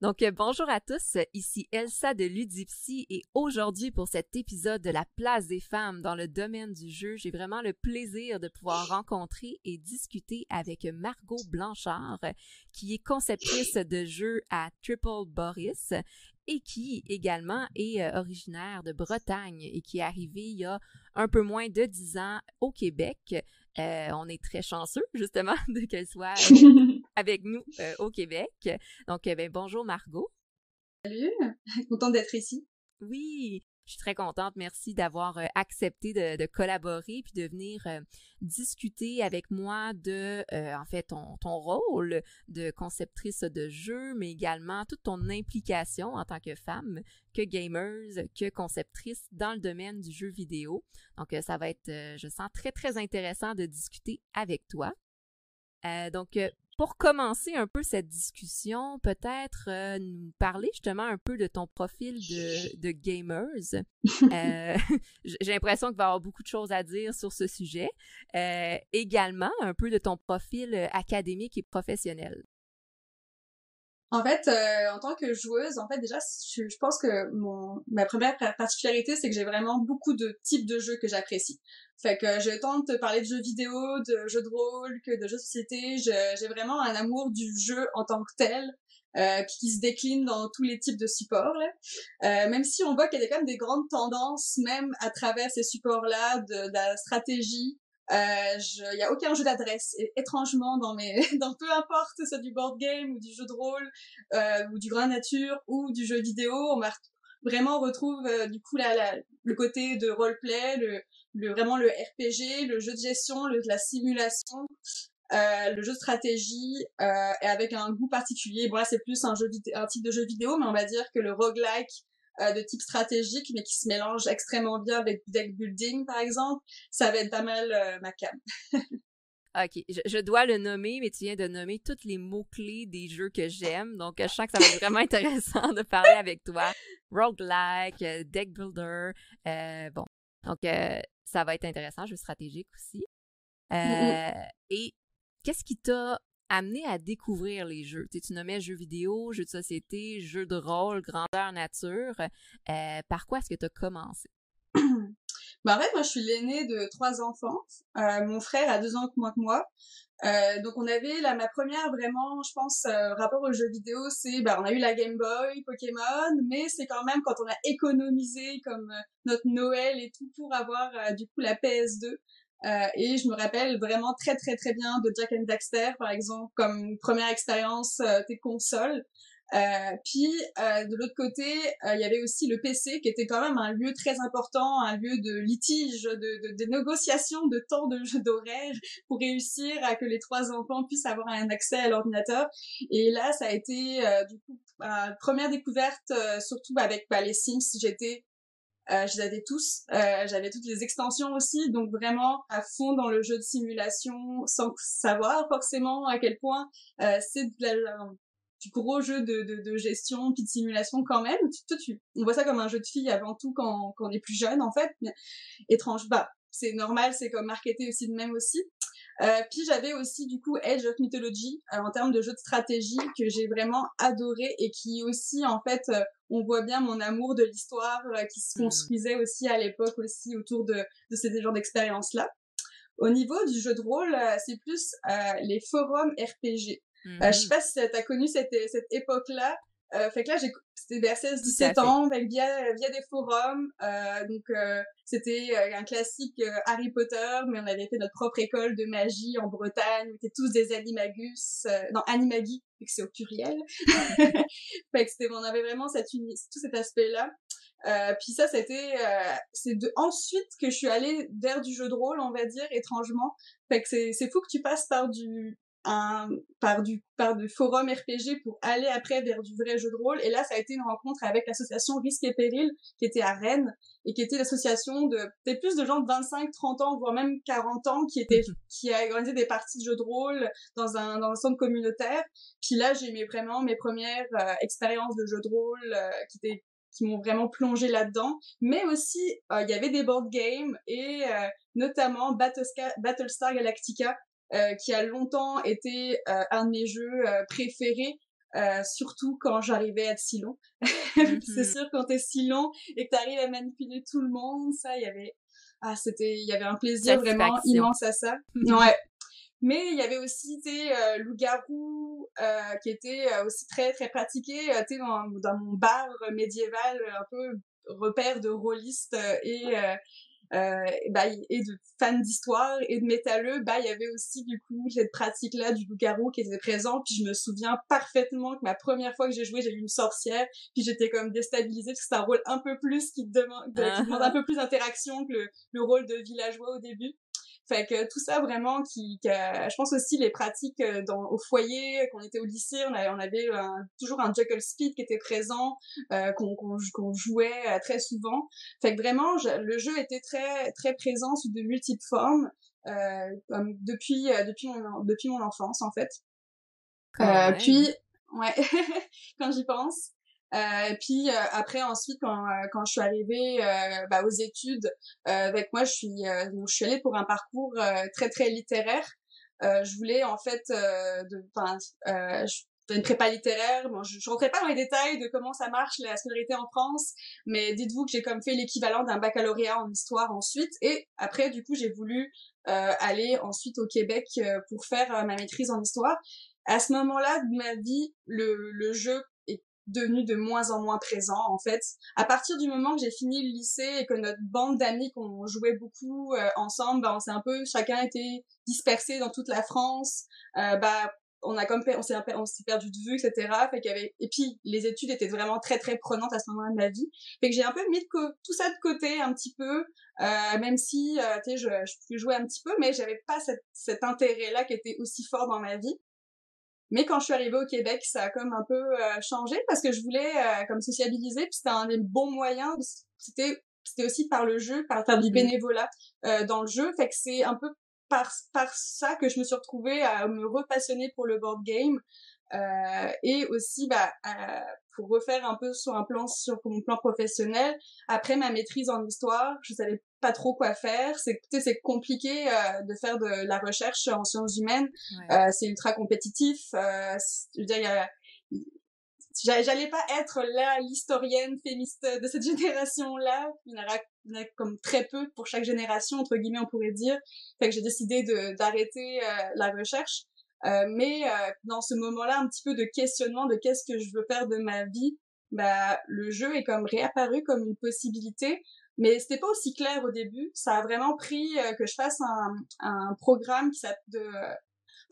Donc, euh, bonjour à tous, ici Elsa de Ludipsy et aujourd'hui pour cet épisode de la place des femmes dans le domaine du jeu, j'ai vraiment le plaisir de pouvoir rencontrer et discuter avec Margot Blanchard, qui est conceptrice de jeux à Triple Boris et qui également est euh, originaire de Bretagne et qui est arrivée il y a un peu moins de dix ans au Québec. Euh, on est très chanceux, justement, de qu'elle soit euh, avec nous au Québec. Donc, ben, bonjour Margot. Salut, contente d'être ici. Oui, je suis très contente. Merci d'avoir euh, accepté de, collaborer puis de venir euh, discuter avec moi de, euh, en fait, ton, ton, rôle de conceptrice de jeu, mais également toute ton implication en tant que femme, que gamers, que conceptrice dans le domaine du jeu vidéo. Donc, ça va être, je sens, très, très intéressant de discuter avec toi. donc, pour commencer un peu cette discussion, peut-être euh, nous parler justement un peu de ton profil de, de gamers. Euh, j'ai l'impression qu'il va y avoir beaucoup de choses à dire sur ce sujet. Euh, également, un peu de ton profil académique et professionnel. En fait, euh, en tant que joueuse, en fait, déjà, je, pense que mon ma première particularité, c'est que j'ai vraiment beaucoup de types de jeux que j'apprécie. Fait que j'ai autant de te parler de jeux vidéo, de jeux de rôle que de jeux de société. J'ai vraiment un amour du jeu en tant que tel. Euh, qui se décline dans tous les types de supports. Là. Euh, même si on voit qu'il y a quand même des grandes tendances, même à travers ces supports-là, de, de la stratégie, il euh, y a aucun jeu d'adresse. Et étrangement, dans mes, dans peu importe, c'est du board game ou du jeu de rôle euh, ou du grand nature ou du jeu vidéo, on vraiment retrouve euh, du coup la, le côté de roleplay, le, le vraiment le RPG, le jeu de gestion, le, la simulation, euh, le jeu de stratégie euh, et avec un goût particulier. Bon là c'est plus un jeu un type de jeu vidéo, mais on va dire que le roguelike euh, de type stratégique, mais qui se mélange extrêmement bien avec deck building, par exemple, ça va être pas mal euh, ma cam. OK, je, dois le nommer, mais tu viens de nommer tous les mots-clés des jeux que j'aime. Donc, je sens que ça va être vraiment intéressant de parler avec toi. Roguelike, euh, deck builder, bon. Donc, ça va être intéressant, jeu stratégique aussi. Et qu'est-ce qui t'a amené à découvrir les jeux. Tu, tu nommais jeux vidéo, jeux de société, jeux de rôle, grandeur nature. Euh, par quoi est-ce que tu as commencé? ben, en fait, moi, je suis l'aînée de trois enfants. Euh, mon frère a deux ans moins que moi. Euh, donc on avait là ma première vraiment je pense rapport aux jeux vidéo c'est bah on a eu la Game Boy Pokémon mais c'est quand même quand on a économisé comme notre Noël et tout pour avoir du coup la PS2 euh, et je me rappelle vraiment très très très bien de Jack and Daxter par exemple comme première expérience euh, des consoles. Euh, puis euh, de l'autre côté, il y avait aussi le PC qui était quand même un lieu très important, un lieu de litige, de, de, de négociation de temps de jeu d'horaire pour réussir à que les trois enfants puissent avoir un accès à l'ordinateur. Et là, ça a été du coup première découverte, surtout avec bah, les Sims. J'étais euh, je les avais tous. Euh, j'avais toutes les extensions aussi, donc vraiment à fond dans le jeu de simulation, sans savoir forcément à quel point euh, c'est du gros jeu de, de, de, gestion puis de simulation quand même. Tu, tu, on voit ça comme un jeu de filles avant tout quand, quand on est plus jeune en fait. Mais étrange, bah c'est normal, c'est comme marketé aussi de même aussi. Euh, puis j'avais aussi du coup Edge of Mythology euh, en termes de jeu de stratégie que j'ai vraiment adoré et qui aussi en fait euh, on voit bien mon amour de l'histoire qui se mmh. construisait aussi à l'époque aussi autour de, de ces genres d'expériences là. Au niveau du jeu de rôle, c'est plus les forums RPG. je sais mmh. pas si tu as connu cette, cette époque-là. Euh, fait que là, j'ai c'était vers 16-17 ans, via via des forums. Euh, donc euh, c'était euh, un classique Harry Potter, mais on avait fait notre propre école de magie en Bretagne. On était tous des animagus, non animagi, vu que c'est au pluriel. fait que c'était, on avait vraiment cette tout cet aspect-là. Euh, puis ça, c'était c'est de ensuite que je suis allée vers du jeu de rôle, on va dire étrangement. Fait que c'est c'est fou que tu passes par du un, par du par forum RPG pour aller après vers du vrai jeu de rôle. Et là ça a été une rencontre avec l'association Risque et Péril qui était à Rennes et qui était l'association de peut-être plus de gens de 25 30 ans voire même 40 ans qui étaient qui a organisé des parties de jeux de rôle dans un dans un centre communautaire. Puis là j'ai eu vraiment mes premières euh, expériences de jeux de rôle euh, qui étaient qui m'ont vraiment plongé là-dedans. Mais aussi euh, il y avait des board games et notamment Battlestar, Battlestar Galactica euh, qui a longtemps été euh, un de mes jeux euh, préférés. surtout quand j'arrivais à être si long. c'est mm-hmm. sûr quand t'es si long et que t'arrives à manipuler tout le monde, ça, il y avait, ah, c'était, il y avait un plaisir vraiment immense à ça. ouais. Mais il y avait aussi, tu sais, euh, loup-garou, euh, qui était aussi très, très pratiqué, tu sais, dans, dans, mon bar médiéval, un peu repère de rôlistes et euh, bah, et de fans d'histoire et de métalleux, bah il y avait aussi du coup cette pratique-là du loup-garou qui était présent. Puis je me souviens parfaitement que ma première fois que j'ai joué, j'ai eu une sorcière, puis j'étais comme déstabilisée parce que c'est un rôle un peu plus qui demande, qui demande un peu plus d'interaction que le, le rôle de villageois au début. Fait que tout ça vraiment qui, je pense aussi les pratiques euh, dans au foyer quand on était au lycée, on avait, on avait toujours un Jekyll Speed qui était présent, euh, qu'on qu'on jouait euh, très souvent. Fait que vraiment le jeu était très très présent sous de multiples formes euh, comme depuis depuis mon depuis mon enfance en fait. Euh, puis ouais quand j'y pense euh, puis euh, après ensuite quand euh, quand je suis arrivée euh, bah, aux études avec moi je suis je suis allée pour un parcours très très littéraire je voulais en fait de enfin une prépa littéraire. Bon, je, je rentrais pas dans les détails de comment ça marche la scolarité en France, mais dites-vous que j'ai comme fait l'équivalent d'un baccalauréat en histoire ensuite. Et après, du coup, j'ai voulu euh, aller ensuite au Québec pour faire ma maîtrise en histoire. À ce moment-là de ma vie, le, le jeu devenu de moins en moins présent en fait. À partir du moment que j'ai fini le lycée et que notre bande d'amis qu'on jouait beaucoup euh, ensemble, bah, on s'est un peu chacun été dispersé dans toute la France. Euh, bah on a comme on s'est on s'est perdu de vue etc. Fait qu'il y avait et puis les études étaient vraiment très très prenantes à ce moment-là de ma vie. Fait que j'ai un peu mis tout ça de côté un petit peu, euh, même si euh, tu sais je, je pouvais jouer un petit peu, mais j'avais pas cette, cet intérêt là qui était aussi fort dans ma vie. Mais quand je suis arrivée au Québec, ça a comme un peu euh, changé parce que je voulais euh, comme sociabiliser, puis c'était un des bons moyens. C'était c'était aussi par le jeu, par faire du bénévolat euh, dans le jeu. Fait que c'est un peu par par ça que je me suis retrouvée à me repassionner pour le board game et aussi bah pour refaire un peu sur un plan sur mon plan professionnel. Après ma maîtrise en histoire, je savais pas trop quoi faire. C'est c'est compliqué euh, de faire de la recherche en sciences humaines. Euh, c'est ultra compétitif. Euh, je veux dire, j'allais pas être là l'historienne féministe de cette génération là. Il y en a, comme très peu pour chaque génération entre guillemets on pourrait dire. Fait que j'ai décidé de d'arrêter euh, la recherche. Euh, mais dans ce moment-là, un petit peu de questionnement de qu'est-ce que je veux faire de ma vie, bah le jeu est comme réapparu comme une possibilité mais c'était pas aussi clair au début. Ça a vraiment pris euh, que je fasse un, un programme qui s'appelle de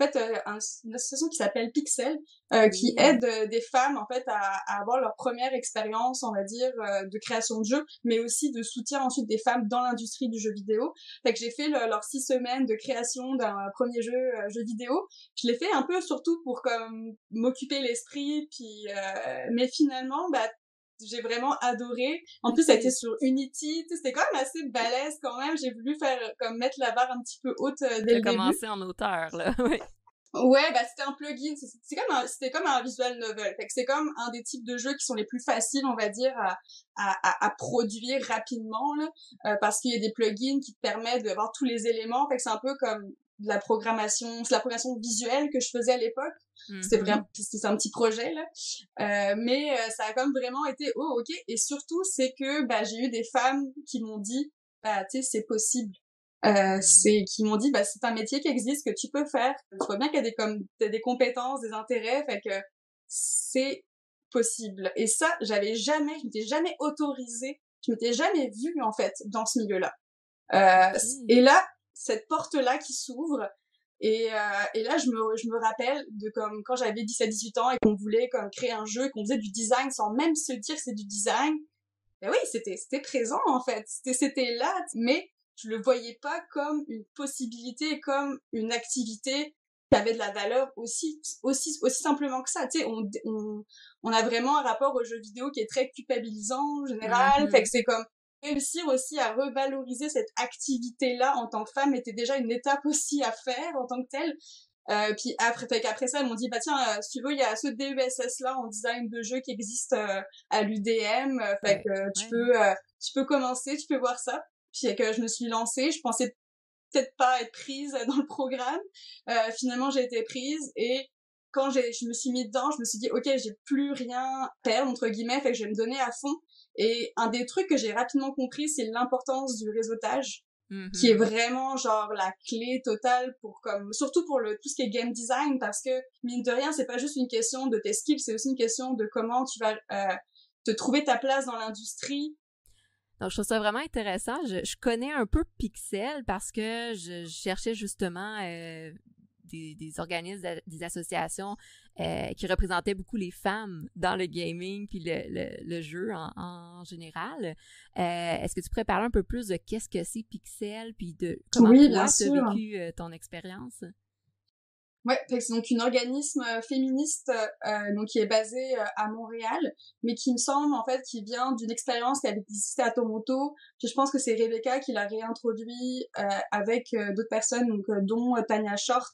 en fait euh, une association qui s'appelle Pixel euh, qui aide des femmes en fait à, à, avoir leur première expérience on va dire de création de jeux mais aussi de soutien ensuite des femmes dans l'industrie du jeu vidéo. Fait que j'ai fait leurs six semaines de création d'un premier jeu jeu vidéo. Je l'ai fait un peu surtout pour comme m'occuper l'esprit puis mais finalement bah j'ai vraiment adoré. En plus, ça a été sur Unity. C'était quand même assez balèze quand même. J'ai voulu faire comme mettre la barre un petit peu haute euh, dès le début. commencé en auteur, là. oui. Ouais, bah c'était un plugin, c'est comme un, c'était comme un visual novel. Fait que c'est comme un des types de jeux qui sont les plus faciles, on va dire, à, à, à produire rapidement, là, euh, parce qu'il y a des plugins qui te permettent d'avoir tous les éléments. Fait que c'est un peu comme de la programmation, c'est la programmation visuelle que je faisais à l'époque. C'était mm-hmm. vraiment, c'était un petit projet là, euh, mais euh, ça a comme vraiment été oh ok. Et surtout c'est que bah j'ai eu des femmes qui m'ont dit bah tu sais c'est possible. Euh, mm. c'est qui m'ont dit bah c'est un métier qui existe que tu peux faire. Je vois bien qu'il y a des comme des compétences, des intérêts, fait que c'est possible. Et ça j'avais jamais, je m'étais jamais autorisée, je m'étais jamais vue en fait dans ce milieu-là. Euh, et là cette porte-là qui s'ouvre. Et, euh, et là, je me, je me rappelle de comme quand j'avais 17-18 ans et qu'on voulait comme créer un jeu et qu'on faisait du design sans même se dire que c'est du design. Et oui, c'était c'était présent en fait, c'était c'était là, mais je le voyais pas comme une possibilité, comme une activité qui avait de la valeur aussi aussi aussi simplement que ça. Tu sais, on, on on a vraiment un rapport au jeu vidéo qui est très culpabilisant en général, mm-hmm. fait que c'est comme réussir aussi à revaloriser cette activité-là en tant que femme était déjà une étape aussi à faire en tant que telle. Euh, puis après, après ça, ils m'ont dit, bah tiens, euh, si tu veux, il y a ce DESS-là en design de jeu qui existe euh, à l'UDM, euh, fait que tu peux, tu peux commencer, tu peux voir ça. Puis que je me suis lancée, je pensais peut-être pas être prise dans le programme. finalement, j'ai été prise et quand j'ai, je me suis mis dedans, je me suis dit, ok, j'ai plus rien à perdre, entre guillemets, fait que je vais me donner à fond. Et un des trucs que j'ai rapidement compris, c'est l'importance du réseautage, qui est Mhm. vraiment genre la clé totale pour comme, surtout pour le tout ce qui est game design, parce que mine de rien, c'est pas juste une question de tes skills, c'est aussi une question de comment tu vas euh, te trouver ta place dans l'industrie. Donc, je trouve ça vraiment intéressant. Je, je connais un peu Pixel parce que je, je cherchais justement euh, des, des organismes, des associations euh, qui représentaient beaucoup les femmes dans le gaming puis le, le, le jeu en, en général. Euh, Est-ce que tu pourrais parler un peu plus de qu'est-ce que c'est Pixel puis de comment Oui, tu as sûr. vécu euh, ton expérience? Ouais, c'est donc une organisme euh, féministe euh, donc qui est basé euh, à Montréal, mais qui me semble en fait qui vient d'une expérience qui avait existé à Toronto. Je pense que c'est Rebecca qui l'a réintroduit euh, avec euh, d'autres personnes, donc dont Tanya Short,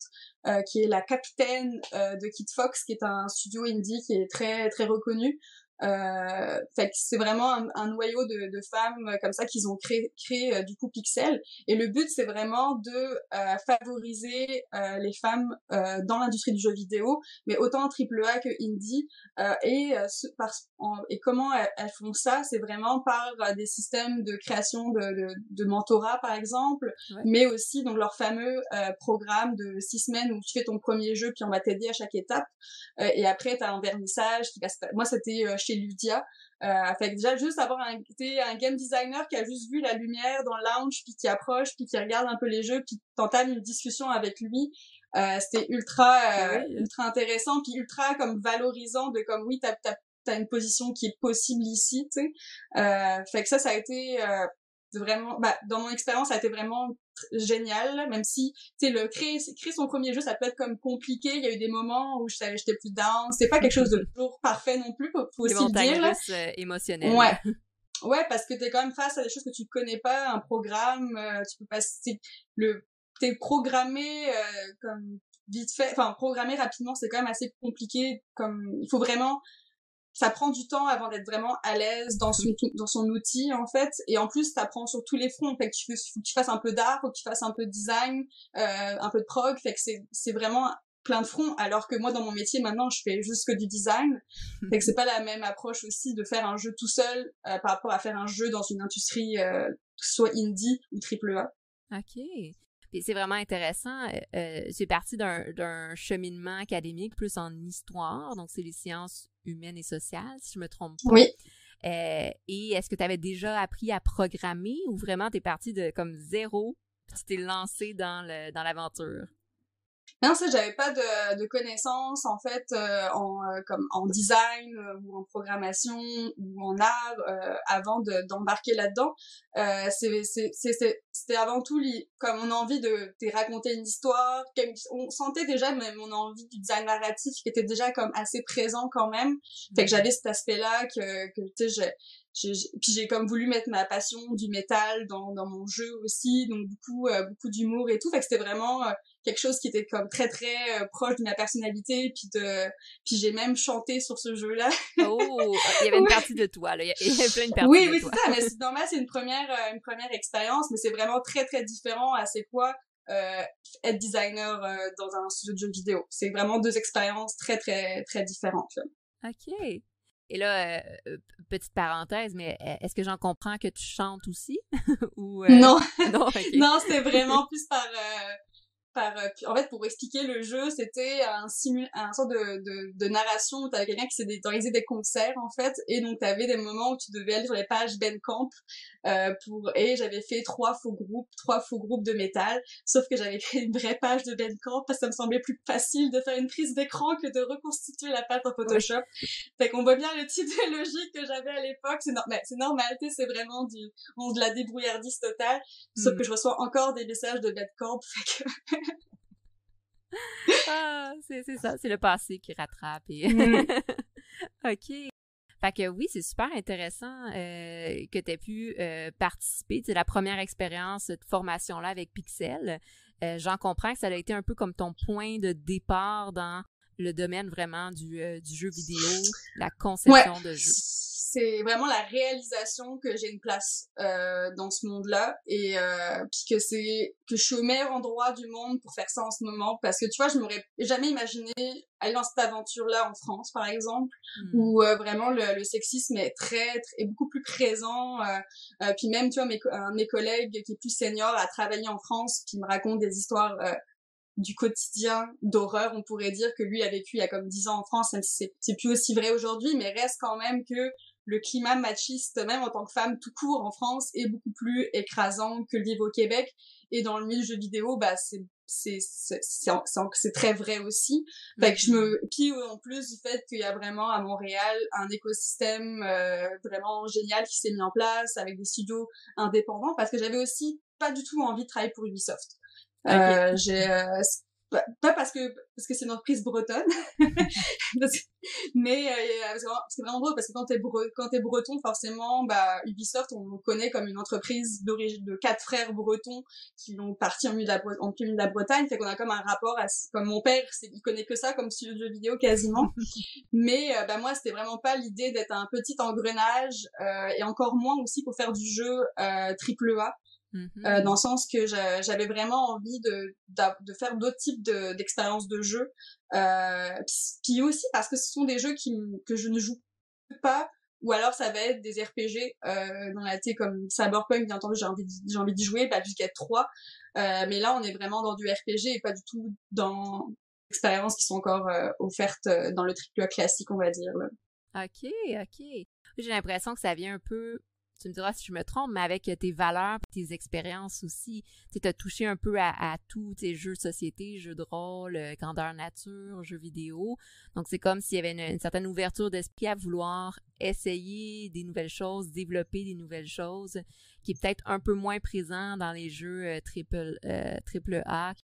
qui est la capitaine de Kid Fox, qui est un studio indie qui est très très reconnu. Euh, fait que c'est vraiment un, un noyau de, de femmes euh, comme ça qu'ils ont créé, créé euh, du coup Pixel. Et le but c'est vraiment de euh, favoriser euh, les femmes euh, dans l'industrie du jeu vidéo, mais autant AAA que indie. Euh, et, euh, ce- par, en- et comment elles, elles font ça C'est vraiment par des systèmes de création de, de, de mentorat par exemple, Ouais. mais aussi donc leur fameux euh, programme de six semaines où tu fais ton premier jeu puis on va t'aider à chaque étape. Euh, et après, t'as un vernissage qui va se... Moi, c'était euh, chez Ludia. Euh, fait que déjà, juste avoir un, un game designer qui a juste vu la lumière dans le lounge, puis qui approche, puis qui regarde un peu les jeux, puis t'entames une discussion avec lui. Euh, c'était ultra, euh, Oui. ultra intéressant, puis ultra comme valorisant de comme oui, t'as, t'as, t'as une position qui est possible ici, tu sais. Euh, fait que ça, ça a été euh, vraiment, bah, dans mon expérience, ça a été vraiment génial, même si, tu sais, le créer, créer son premier jeu, ça peut être comme compliqué. Il y a eu des moments où j'étais plus down. C'est pas quelque chose de toujours parfait non plus, faut, faut aussi le dire, là. euh, émotionnelles. Ouais. Ouais, parce que t'es quand même face à des choses que tu connais pas, un programme, euh, tu peux pas, c'est- le, t'es programmé, euh, comme, vite fait, enfin, programmer rapidement, c'est quand même assez compliqué, comme, il faut vraiment, ça prend du temps avant d'être vraiment à l'aise dans son, dans son outil, en fait, et en plus, t'apprends sur tous les fronts, fait que tu, faut que tu fasses un peu d'art, faut que tu fasses un peu de design, euh, un peu de prog, fait que c'est, c'est vraiment plein de fronts, alors que moi, dans mon métier, maintenant, je fais juste que du design, fait que c'est pas la même approche aussi de faire un jeu tout seul euh, par rapport à faire un jeu dans une industrie euh, soit indie ou triple A. OK. Puis c'est vraiment intéressant. Euh, euh, c'est parti d'un cheminement académique plus en histoire, donc c'est les sciences humaines et sociales, si je me trompe pas. Oui. Euh, et est-ce que tu avais déjà appris à programmer ou vraiment tu es parti de comme zéro, puis tu t'es lancé dans le dans l'aventure? Non, ça, j'avais pas de, de connaissances en fait euh, en euh, comme en design euh, ou en programmation ou en art euh, avant de d'embarquer là-dedans. Euh, c'était avant tout comme on a envie de, de raconter une histoire. comme- on sentait déjà même mon envie du design narratif qui était déjà comme assez présent quand même. Fait que j'avais cet aspect-là que, que tu sais, puis j'ai comme voulu mettre ma passion du métal dans, dans mon jeu aussi, donc beaucoup euh, beaucoup d'humour et tout. Fait que c'était vraiment euh, quelque chose qui était comme très très euh, proche de ma personnalité. Puis de puis j'ai même chanté sur ce jeu-là. Oh, il y avait une partie de toi, là. Il y avait plein de parties oui, de oui, c'est ça. Mais c'est normal, c'est une première euh, une première expérience, mais c'est vraiment très très différent à c'est quoi euh, être designer euh, dans un studio de jeux vidéo. C'est vraiment deux expériences très très très différentes. là. OK. Et là, euh, euh, petite parenthèse, mais euh, est-ce que j'en comprends que tu chantes aussi? Ou, euh, Non, Non, c'était vraiment plus par euh, par euh, en fait pour expliquer le jeu c'était un simu un sort de, de, de narration où t'avais quelqu'un qui s'est organisé des concerts en fait et donc t'avais des moments où tu devais aller sur les pages Bandcamp euh, pour et j'avais fait trois faux groupes trois faux groupes de métal sauf que j'avais créé une vraie page de Bandcamp parce que ça me semblait plus facile de faire une prise d'écran que de reconstituer la page en Photoshop fait qu'on voit bien le type de logique que j'avais à l'époque c'est normal c'est normal c'est vraiment du on de la débrouillardise totale sauf Hmm. que je reçois encore des messages de Bandcamp fait que Ah, c'est c'est ça, c'est le passé qui rattrape. Et... Mm. OK. Fait que oui, c'est super intéressant euh, que tu aies pu euh, participer. C'est la première expérience de formation-là avec Pixel. Euh, J'en comprends que ça a été un peu comme ton point de départ dans le domaine vraiment du, euh, du jeu vidéo, la conception de jeu. C'est vraiment la réalisation que j'ai une place euh, dans ce monde-là et euh, puis que c'est que je suis au meilleur endroit du monde pour faire ça en ce moment parce que tu vois je m'aurais jamais imaginé aller dans cette aventure-là en France par exemple hmm. où euh, vraiment le, le, sexisme est très, très est beaucoup plus présent euh, euh, puis même tu vois mes, un de mes collègues qui est plus senior a travaillé en France qui me raconte des histoires du quotidien d'horreur, on pourrait dire que lui a vécu il y a comme dix ans en France, même si c'est plus aussi vrai aujourd'hui, mais reste quand même que le climat machiste, même en tant que femme tout court en France, est beaucoup plus écrasant que le vivre au Québec. Et dans le milieu jeu vidéo, bah c'est c'est c'est très vrai aussi. Fait que je me mm-hmm. puis en plus du fait qu'il y a vraiment à Montréal un écosystème euh, vraiment génial qui s'est mis en place avec des studios indépendants parce que j'avais aussi pas du tout envie de travailler pour Ubisoft. Euh, j'ai euh, pas parce que parce que c'est une entreprise bretonne. Mais euh, c'est vraiment drôle parce que quand t'es quand t'es breton forcément bah Ubisoft on le connaît comme une entreprise d'origine de quatre frères bretons qui ont parti en milieu de la en milieu de la Bretagne. Fait qu'on a comme un rapport à comme mon père il connaît que ça comme studio de jeux vidéo quasiment. Mais euh, bah moi c'était vraiment pas l'idée d'être un petit engrenage euh, et encore moins aussi pour faire du jeu triple A Mm-hmm. Euh, dans le sens que j'avais vraiment envie de, de, faire d'autres types d'expériences de, jeu. Euh, puis aussi parce que ce sont des jeux qui, que je ne joue pas, ou alors ça va être des RPG euh, dans la t comme Cyberpunk, bien entendu j'ai envie j'ai envie d'y jouer, Baldur's Gate 3, euh, mais là on est vraiment dans du RPG et pas du tout dans expériences qui sont encore euh, offertes euh, dans le triple classique on va dire. Ok, ok. J'ai l'impression que ça vient un peu tu me diras si je me trompe, mais avec tes valeurs, tes expériences aussi. Tu as touché un peu à, tous tes jeux de société, jeux de rôle, euh, grandeur nature, jeux vidéo. Donc c'est comme s'il y avait une, certaine ouverture d'esprit à vouloir essayer des nouvelles choses, développer des nouvelles choses, qui est peut-être un peu moins présent dans les jeux euh, triple, euh, triple A,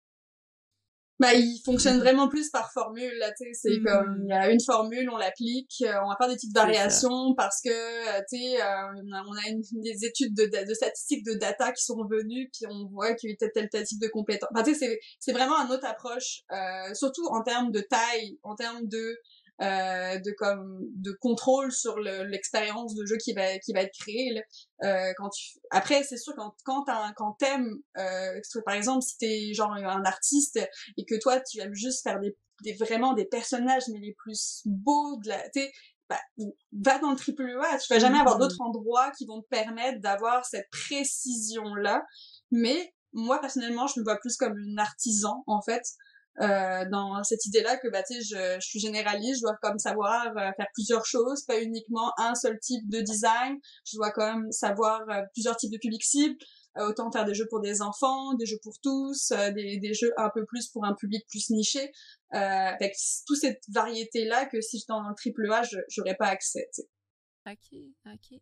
bah il fonctionne vraiment plus par formule là tu sais. C'est mm. comme il y a une formule on l'applique euh, on va faire des petites variations parce que euh, tu sais euh, on a une, des études de, de, statistiques de data qui sont venues puis on voit qu'il y a tel tel, tel type de compétences enfin tu sais c'est c'est vraiment un autre approche surtout en termes de taille en termes de euh, de comme de contrôle sur l'expérience de jeu qui va qui va être créée euh, quand tu après c'est sûr quand quand un, quand t'aimes euh, par exemple si t'es genre un artiste et que toi tu aimes juste faire des, des vraiment des personnages mais les plus beaux de la tu bah, va dans le triple A tu vas jamais avoir mmh. d'autres endroits qui vont te permettre d'avoir cette précision là mais moi personnellement je me vois plus comme une artisan en fait euh, dans cette idée-là que bah je, je, suis généraliste, je dois comme savoir euh, faire plusieurs choses, pas uniquement un seul type de design. Je dois quand même savoir euh, plusieurs types de publics cibles, autant faire des jeux pour des enfants, des jeux pour tous, des, des jeux un peu plus pour un public plus niché. avec toute cette variété là que si j'étais dans le triple A, j'aurais pas accès. Ok, ok.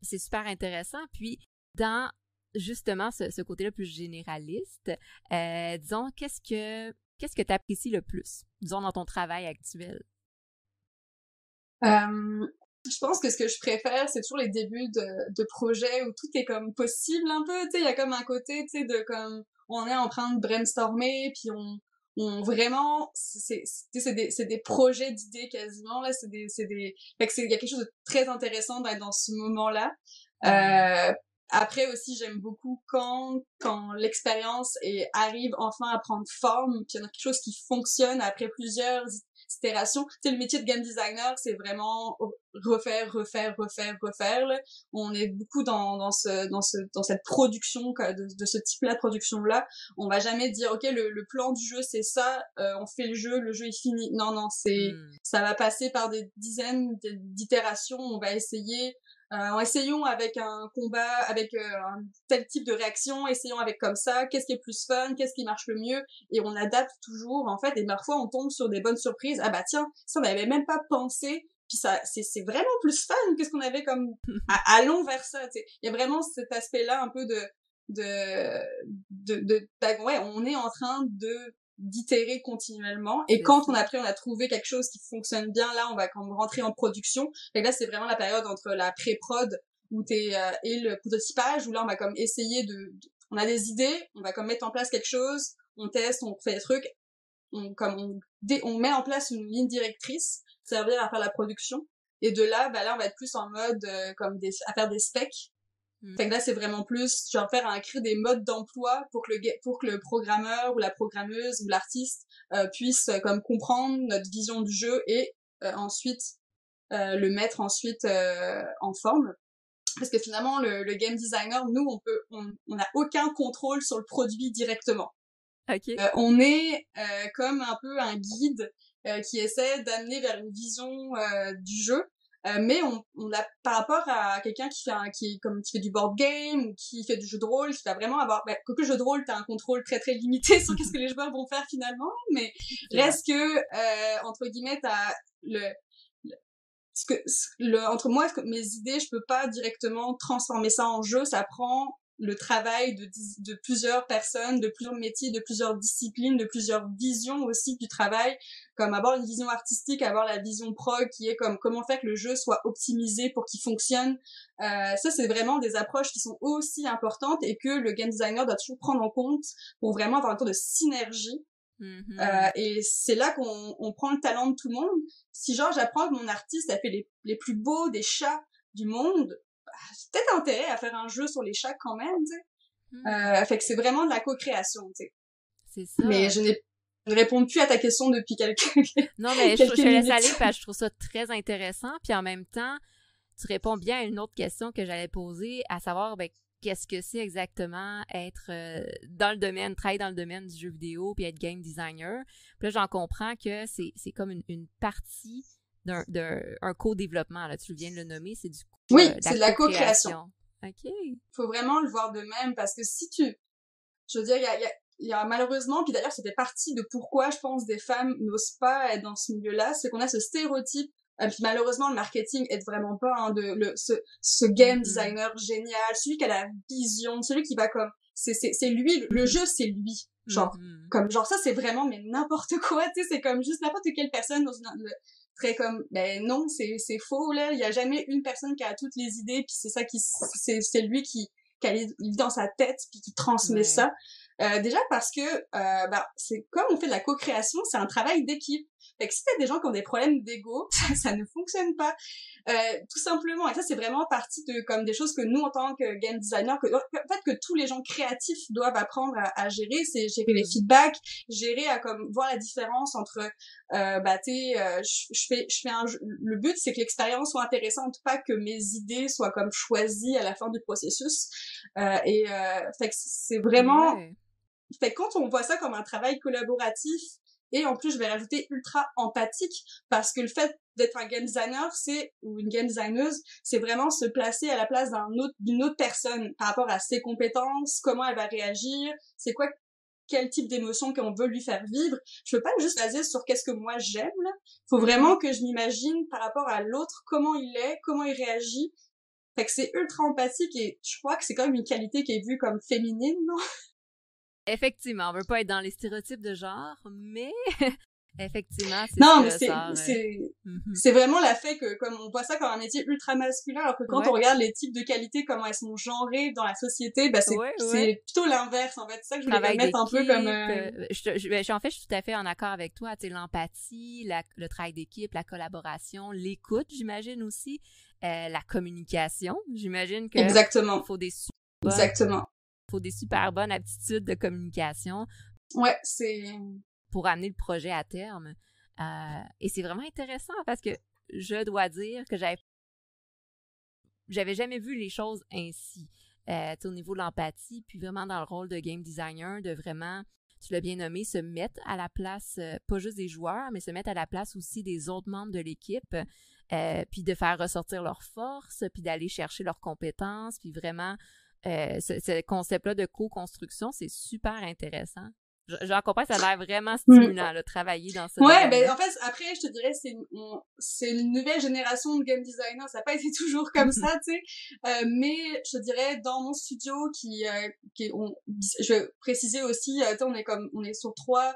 c'est super intéressant. Puis dans justement ce, côté-là plus généraliste, euh, disons, qu'est-ce que qu'est-ce que tu apprécies le plus, disons, dans ton travail actuel? Euh, je pense que ce que je préfère, c'est toujours les débuts de, de projets où tout est comme possible un peu, tu sais, il y a comme un côté, tu sais, de comme, on est en train de brainstormer, puis on, on vraiment, c'est, des, des projets d'idées quasiment, là, c'est des, c'est des, fait que c'est, il y a quelque chose de très intéressant d'être dans ce moment-là. Euh, après aussi, j'aime beaucoup quand quand l'expérience arrive enfin à prendre forme, qu'il y a quelque chose qui fonctionne après plusieurs itérations. Tu sais, le métier de game designer, c'est vraiment refaire, refaire, refaire, refaire. On est beaucoup dans, dans ce dans ce dans cette production de, de ce type-là de production-là. On va jamais dire ok le, le plan du jeu c'est ça, euh, on fait le jeu, le jeu est fini. Non non, c'est hmm. ça va passer par des dizaines d'itérations. On va essayer euh, essayons avec un combat, avec euh, un tel type de réaction, essayons avec comme ça, qu'est-ce qui est plus fun, qu'est-ce qui marche le mieux, et on adapte toujours en fait, et parfois on tombe sur des bonnes surprises. Ah bah tiens, ça on n'avait même pas pensé, puis ça c'est vraiment plus fun que ce qu'on avait comme allons vers ça. Il y a vraiment cet aspect-là un peu de de, de, de, ouais, on est en train de d'itérer continuellement. Et quand on a pris on a trouvé quelque chose qui fonctionne bien là on va quand rentrer en production. Et là c'est vraiment la période entre la pré-prod où t'es euh, et le prototypage où là on va comme essayer de, on a des idées on va comme mettre en place quelque chose on teste on fait des trucs on comme on, on met en place une ligne directrice servir à faire la production. Et de là, bah là, on va être plus en mode euh, comme des, à faire des specs. Mm. Fait que là, c'est vraiment plus, genre faire un créer des modes d'emploi pour que le pour que le programmeur ou la programmeuse ou l'artiste euh, puisse euh, comme comprendre notre vision du jeu et ensuite le mettre ensuite en forme. Parce que finalement, le, le, game designer, nous, on peut, on n'a aucun contrôle sur le produit directement. Okay. on est comme un peu un guide euh, qui essaie d'amener vers une vision euh, du jeu. Euh, mais on, on a par rapport à quelqu'un qui fait un, qui comme qui fait du board game ou qui fait du jeu de rôle qui va vraiment avoir bah, que le jeu de rôle t'as un contrôle très très limité sur qu'est-ce que les joueurs vont faire finalement mais reste que euh, entre guillemets t'as le, le ce que le entre moi mes idées je peux pas directement transformer ça en jeu ça prend le travail de, de plusieurs personnes, de plusieurs métiers, de plusieurs disciplines, de plusieurs visions aussi du travail, comme avoir une vision artistique, avoir la vision prog qui est comme comment faire que le jeu soit optimisé pour qu'il fonctionne. Euh, ça, c'est vraiment des approches qui sont aussi importantes et que le game designer doit toujours prendre en compte pour vraiment avoir un temps de synergie. Mm-hmm. Euh, et c'est là qu'on on prend le talent de tout le monde. Si genre j'apprends que mon artiste a fait les, les plus beaux des chats du monde, peut-être intérêt à faire un jeu sur les chats quand même, tu sais. Hmm. Euh, fait que c'est vraiment de la co-création, tu sais. C'est ça. Mais je n'ai ne réponds plus à ta question depuis quelques Non, mais je, je te laisse aller parce que je trouve ça très intéressant. Puis en même temps, tu réponds bien à une autre question que j'allais poser, à savoir ben, qu'est-ce que c'est exactement être euh, dans le domaine, travailler dans le domaine du jeu vidéo puis être game designer. Puis là, j'en comprends que c'est comme une, une partie d'un un co-développement. Là, tu viens de le nommer, c'est du Oui, euh, c'est de la co-création. OK. Faut vraiment le voir de même parce que si tu... Je veux dire, il y a, y, a, y a, malheureusement, puis d'ailleurs, c'était partie de pourquoi, je pense, des femmes n'osent pas être dans ce milieu-là, c'est qu'on a ce stéréotype et puis malheureusement, le marketing aide vraiment pas hein, de le ce, ce game mm-hmm. designer génial, celui qui a la vision, celui qui va comme c'est c'est c'est lui le jeu c'est lui genre mm-hmm. comme genre ça c'est vraiment mais n'importe quoi tu sais c'est comme juste n'importe quelle personne dans une, très comme ben non c'est c'est faux là. Il y a jamais une personne qui a toutes les idées puis c'est ça qui c'est c'est lui qui qui a dans sa tête puis qui transmet ça. Euh, déjà parce que euh, bah, c'est comme on fait de la co-création c'est un travail d'équipe fait que si t'as des gens qui ont des problèmes d'ego, ça, ne fonctionne pas. Euh, tout simplement. Et ça, c'est vraiment partie de comme des choses que nous, en tant que game designer, que, en fait, que tous les gens créatifs doivent apprendre à, gérer, c'est gérer les feedbacks, gérer à comme voir la différence entre, euh, bah, tu euh, je fais, je fais un, le but, c'est que l'expérience soit intéressante, pas que mes idées soient comme choisies à la fin du processus. Euh, et euh, fait que c'est vraiment, fait que quand on voit ça comme un travail collaboratif, et en plus, je vais rajouter ultra empathique parce que le fait d'être un game designer, c'est ou une game designeuse, c'est vraiment se placer à la place d'un autre d'une autre personne par rapport à ses compétences, comment elle va réagir, c'est quoi quel type d'émotion qu'on veut lui faire vivre. Je veux pas juste baser sur qu'est-ce que moi j'aime. Faut vraiment que je m'imagine par rapport à l'autre comment il est, comment il réagit. Fait que c'est ultra empathique et je crois que c'est quand même une qualité qui est vue comme féminine, non? Effectivement, on veut pas être dans les stéréotypes de genre, mais effectivement, c'est Non, mais c'est c'est mhm. c'est vraiment la fait que comme on voit ça comme un métier ultra masculin alors que quand on regarde les types de qualités comment elles sont genrées dans la société, bah c'est c'est plutôt l'inverse en fait, c'est ça que je voulais mettre un peu comme euh... euh je, je, ben, en fait, je suis tout à fait en accord avec toi, tu l'empathie, le travail d'équipe, la collaboration, l'écoute, j'imagine aussi, euh, la communication, j'imagine que Exactement. Il faut des Exactement faut des super bonnes aptitudes de communication. Ouais, c'est pour amener le projet à terme. Euh, et c'est vraiment intéressant parce que je dois dire que j'avais j'avais jamais vu les choses ainsi. Euh, au niveau de l'empathie, puis vraiment dans le rôle de game designer, de vraiment, tu l'as bien nommé, se mettre à la place, euh, pas juste des joueurs, mais se mettre à la place aussi des autres membres de l'équipe, euh, puis de faire ressortir leurs forces, puis d'aller chercher leurs compétences, puis vraiment euh, ce, concept-là de co-construction, c'est super intéressant. J'en comprends, ça a l'air vraiment mm. stimulant, de travailler dans ce Ouais, ben en fait, après, je te dirais, c'est c'est une nouvelle génération de game designers. Ça n'a pas été toujours comme ça, tu sais. Euh, mais je te dirais, dans mon studio, qui, euh, qui on, je vais préciser aussi, euh, on est comme, on est sur trois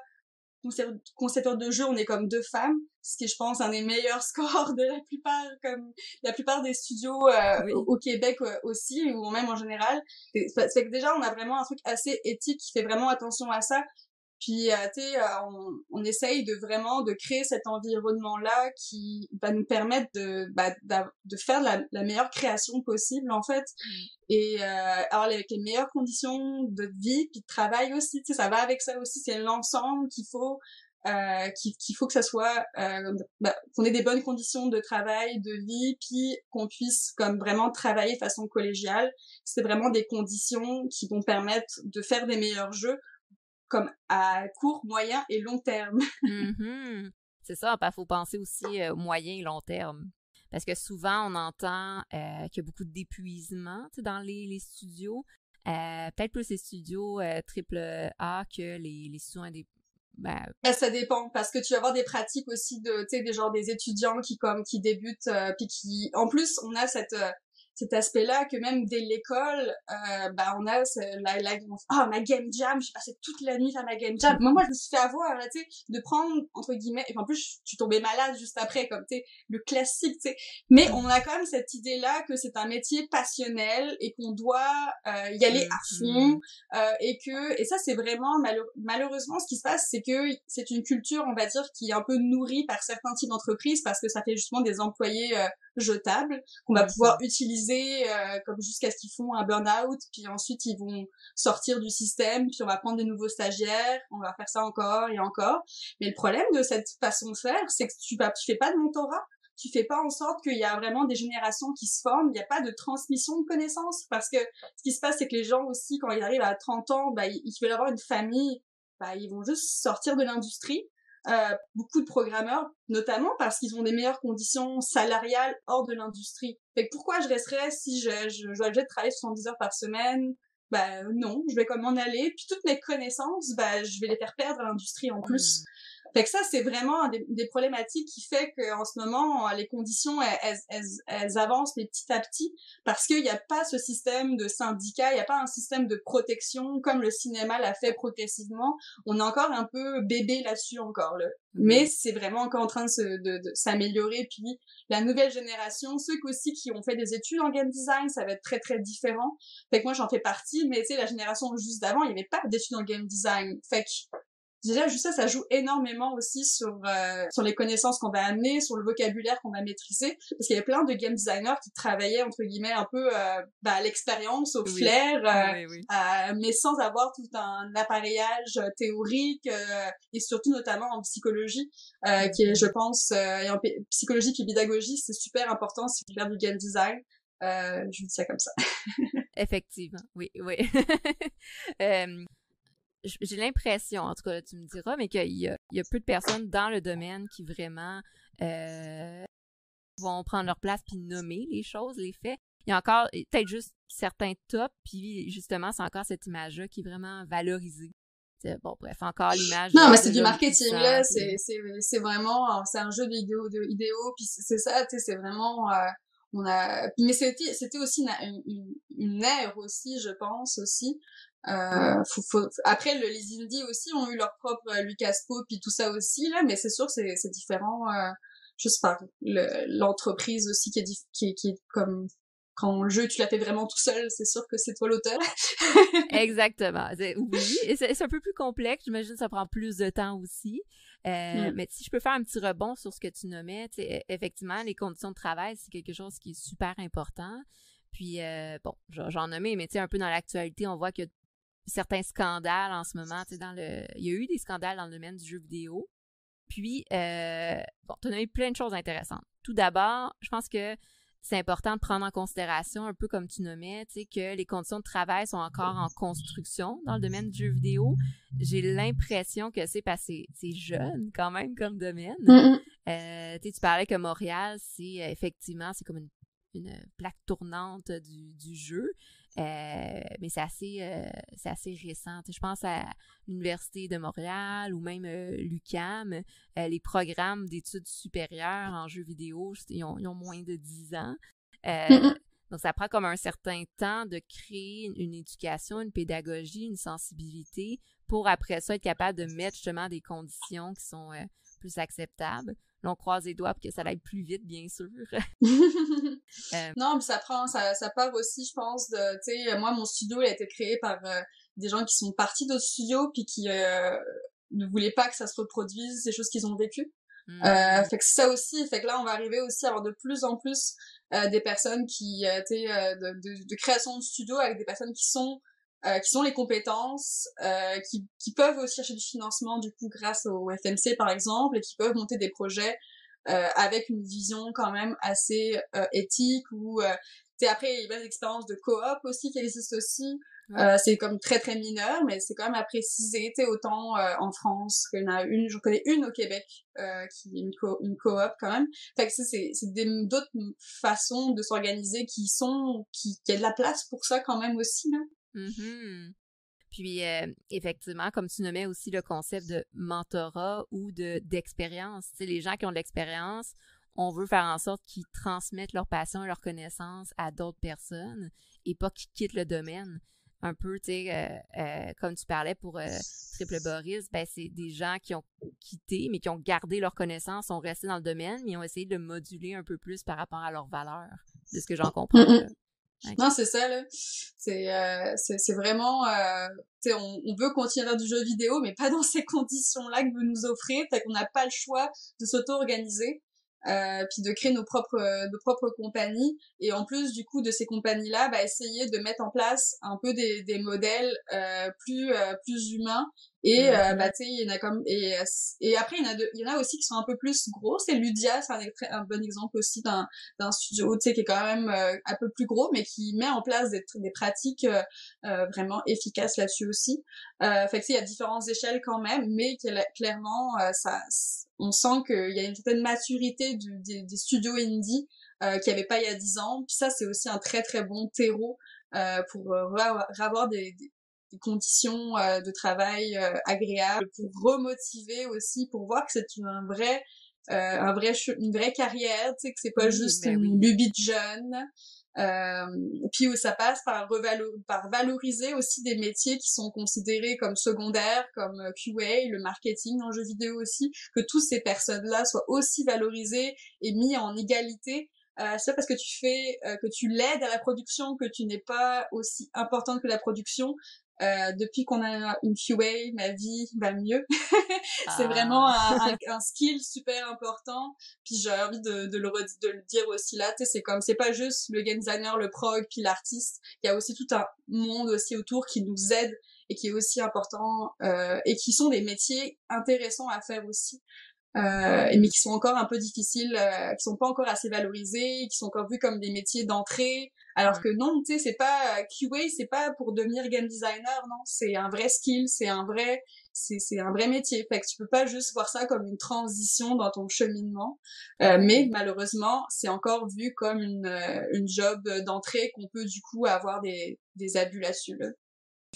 concepteurs de jeu, on est comme deux femmes, ce qui je pense un des meilleurs scores de la plupart comme la plupart des studios euh, au, Québec euh, aussi ou même en général. C'est que déjà on a vraiment un truc assez éthique qui fait vraiment attention à ça. Puis, euh, tu sais, on, on, essaye de vraiment de créer cet environnement-là qui va nous permettre de, bah, de faire la, la, meilleure création possible, en fait. Mm. Et euh, alors, avec les meilleures conditions de vie, puis de travail aussi, tu sais, ça va avec ça aussi. C'est l'ensemble qu'il faut euh, qu'il faut que ça soit euh, bah, qu'on ait des bonnes conditions de travail, de vie, puis qu'on puisse comme vraiment travailler de façon collégiale. C'est vraiment des conditions qui vont permettre de faire des meilleurs jeux, comme à court, moyen et long terme. mm-hmm. C'est ça, il faut penser aussi euh, moyen et long terme. Parce que souvent, on entend euh, qu'il y a beaucoup d'épuisement dans les, les studios. Euh, peut-être plus les studios triple A que les, les studios indépendants ben, ça dépend parce que tu vas avoir des pratiques aussi de tu sais des genres des étudiants qui comme qui débutent euh, puis qui en plus on a cette euh, cet aspect-là que même dès l'école, euh, bah on a la, la oh ma game jam, j'ai passé toute la nuit à ma game jam. Moi, moi je me suis fait avoir là, tu sais, de prendre entre guillemets. Et en plus, tu tombais malade juste après, comme tu sais le classique, tu sais. Mais on a quand même cette idée-là que c'est un métier passionnel et qu'on doit euh, y aller à fond euh, et que et ça c'est vraiment malheureusement ce qui se passe, c'est que c'est une culture, on va dire, qui est un peu nourrie par certains types d'entreprises parce que ça fait justement des employés euh, jetables qu'on va pouvoir utiliser euh, comme jusqu'à ce qu'ils font un burn-out, puis ensuite ils vont sortir du système, puis on va prendre des nouveaux stagiaires, on va faire ça encore et encore. Mais le problème de cette façon de faire, c'est que tu, vas, tu fais pas de mentorat, tu fais pas en sorte qu'il y a vraiment des générations qui se forment, il n'y a pas de transmission de connaissances, parce que ce qui se passe, c'est que les gens aussi, quand ils arrivent à 30 ans, bah, ils, veulent avoir une famille, bah, ils vont juste sortir de l'industrie, euh, beaucoup de programmeurs, notamment parce qu'ils ont des meilleures conditions salariales hors de l'industrie. Fait pourquoi je resterais si je, dois travailler 70 heures par semaine? Bah non, je vais comme en aller, puis toutes mes connaissances, bah je vais les faire perdre à l'industrie en plus. Hmm. Fait que ça, c'est vraiment des, des, problématiques qui fait qu'en ce moment, les conditions, elles, elles, elles, avancent petit à petit parce qu'il n'y a pas ce système de syndicat, il n'y a pas un système de protection comme le cinéma l'a fait progressivement. On est encore un peu bébé là-dessus encore. Là. Mais c'est vraiment encore en train de, de, de s'améliorer. Puis la nouvelle génération, ceux aussi qui ont fait des études en game design, ça va être très très différent. Fait que moi j'en fais partie, mais tu sais la génération juste d'avant, il n'y avait pas d'études en game design. Fait que déjà juste ça ça joue énormément aussi sur euh, sur les connaissances qu'on va amener sur le vocabulaire qu'on va maîtriser parce qu'il y a plein de game designers qui travaillaient entre guillemets un peu euh, bah, à l'expérience au flair euh, mais sans avoir tout un appareillage théorique et surtout notamment en psychologie qui est je pense et en psychologie et pédagogie c'est super important si veux faire du game design. Je vous dis ça comme ça. Effectivement. Oui oui j'ai l'impression, en tout cas, tu me diras, mais qu'il y, y a, peu de personnes dans le domaine qui vraiment euh, vont prendre leur place puis nommer les choses, les faits. Il y a encore peut-être juste certains tops, puis justement, c'est encore cette image-là qui est vraiment valorisée. Bon, bref, encore l'image. Non, mais c'est du marketing, là. C'est, c'est, vraiment, c'est un jeu de vidéo, de vidéo, puis c'est ça, tu sais, c'est vraiment, euh, on a, mais c'était, c'était aussi une, une, une ère aussi, je pense, aussi, euh, faut, faut... Après, le, les indies aussi ont eu leur propre euh, Lucas Pope et tout ça aussi, là, mais c'est sûr que c'est différent, euh, juste par l'entreprise aussi qui est, qui, qui est comme quand le jeu tu l'as fait vraiment tout seul, c'est sûr que c'est toi l'auteur. Exactement. Oui, et c'est un peu plus complexe. J'imagine que ça prend plus de temps aussi. Euh, mm. Mais si je peux faire un petit rebond sur ce que tu nommais, e, effectivement, les conditions de travail, c'est quelque chose qui est super important. Puis, euh, bon, j'en nommais, mais tu sais, un peu dans l'actualité, on voit que certains scandales en ce moment. Dans le, il y a eu des scandales dans le domaine du jeu vidéo. Puis, euh, bon, tu as eu plein de choses intéressantes. Tout d'abord, je pense que c'est important de prendre en considération, un peu comme tu nommais, tu sais, que les conditions de travail sont encore en construction dans le domaine du jeu vidéo. J'ai l'impression que c'est passé, c'est jeune quand même comme domaine. Euh, tu parlais que Montréal, c'est effectivement, c'est comme une, une plaque tournante du, du jeu. Euh, mais c'est assez, euh, c'est assez récent. Je pense à l'Université de Montréal ou même euh, l'UCAM. les programmes d'études supérieures en jeux vidéo, ils ont, ils ont moins de 10 ans. Donc, ça prend comme un certain temps de créer une éducation, une pédagogie, une sensibilité pour après ça être capable de mettre justement des conditions qui sont plus acceptables. On croise les doigts pour que ça aille plus vite, bien sûr. euh... Non, mais ça prend, ça, ça part aussi, je pense, de, tu sais, moi, mon studio, il a été créé par euh, des gens qui sont partis d'autres studios, puis qui, euh, ne voulaient pas que ça se reproduise, ces choses qu'ils ont vécues. Hmm. Fait que ça aussi, fait que là on va arriver aussi à avoir de plus en plus des personnes qui, euh, de, de, de, création de studio avec des personnes qui sont euh, qui sont les compétences, euh, qui, qui peuvent aussi chercher du financement du coup grâce au FMC par exemple et qui peuvent monter des projets euh, avec une vision quand même assez éthique ou après il y a des expériences de coop aussi qui existent aussi euh, c'est comme très très mineur, mais c'est quand même à préciser. Tu autant euh, en France qu'il y en a une, je connais une au Québec euh, qui est une, co une coop quand même. Fait que c'est c'est d'autres façons de s'organiser qui sont qui qui a de la place pour ça quand même aussi là. Mm-hmm. Puis euh, effectivement, comme tu nommais aussi le concept de mentorat ou de d'expérience, les gens qui ont de l'expérience, on veut faire en sorte qu'ils transmettent leur passion et leur connaissance à d'autres personnes et pas qu'ils quittent le domaine un peu, tu sais, euh, euh, comme tu parlais pour euh, Triple Boris, ben c'est des gens qui ont quitté, mais qui ont gardé leurs connaissances, sont restés dans le domaine, mais ont essayé de moduler un peu plus par rapport à leurs valeurs, de ce que j'en comprends. Non, c'est ça, là. C'est c'est vraiment... sais, on, on, veut continuer à faire du jeu vidéo, mais pas dans ces conditions-là que veut nous offrir, fait qu'on n'a pas le choix de s'auto-organiser euh, puis de créer nos propres nos propres compagnies. Et en plus du coup de ces compagnies là bah essayer de mettre en place un peu des, des modèles euh, plus euh, plus humains et euh, bah tu sais il y en a comme et et après il y en a il y en a aussi qui sont un peu plus gros. C'est Ludia c'est un, un, bon exemple aussi d'un d'un studio tu sais qui est quand même euh, un peu plus gros mais qui met en place des des pratiques vraiment efficaces là-dessus aussi. Fait que il y a différentes échelles quand même mais clairement ça on sent qu'il y a une certaine maturité du, des, studios indie euh, qu'il n'y avait pas il y a dix ans. Puis ça, c'est aussi un très très bon terreau euh, pour euh, avoir des, des, conditions euh, de travail euh, agréables, pour remotiver aussi, pour voir que c'est un vrai un vrai une vraie carrière, tu sais que c'est pas juste une lubie de jeune. Euh, puis ça passe par, par valoriser aussi des métiers qui sont considérés comme secondaires, comme euh, QA, le marketing en jeu vidéo aussi, que toutes ces personnes-là soient aussi valorisées et mis en égalité. Euh, c'est parce que tu fais, euh, que tu l'aides à la production, que tu n'es pas aussi importante que la production, euh, depuis qu'on a une QA, ma vie va mieux. c'est vraiment un, un, un, skill super important. Puis j'ai envie de, de, le, de le dire aussi là, c'est comme, c'est pas juste le game designer, le prog, puis l'artiste. Il y a aussi tout un monde aussi autour qui nous aide et qui est aussi important euh, et qui sont des métiers intéressants à faire aussi. Euh, mais qui sont encore un peu difficiles, euh, qui sont pas encore assez valorisés, qui sont encore vus comme des métiers d'entrée, alors que non, tu sais, c'est pas QA, c'est pas pour devenir game designer, non, c'est un vrai skill, c'est un vrai, c'est c'est un vrai métier. Fait que tu peux pas juste voir ça comme une transition dans ton cheminement, euh, mais malheureusement, c'est encore vu comme une euh, une job d'entrée qu'on peut du coup avoir des des abus là-dessus. Là.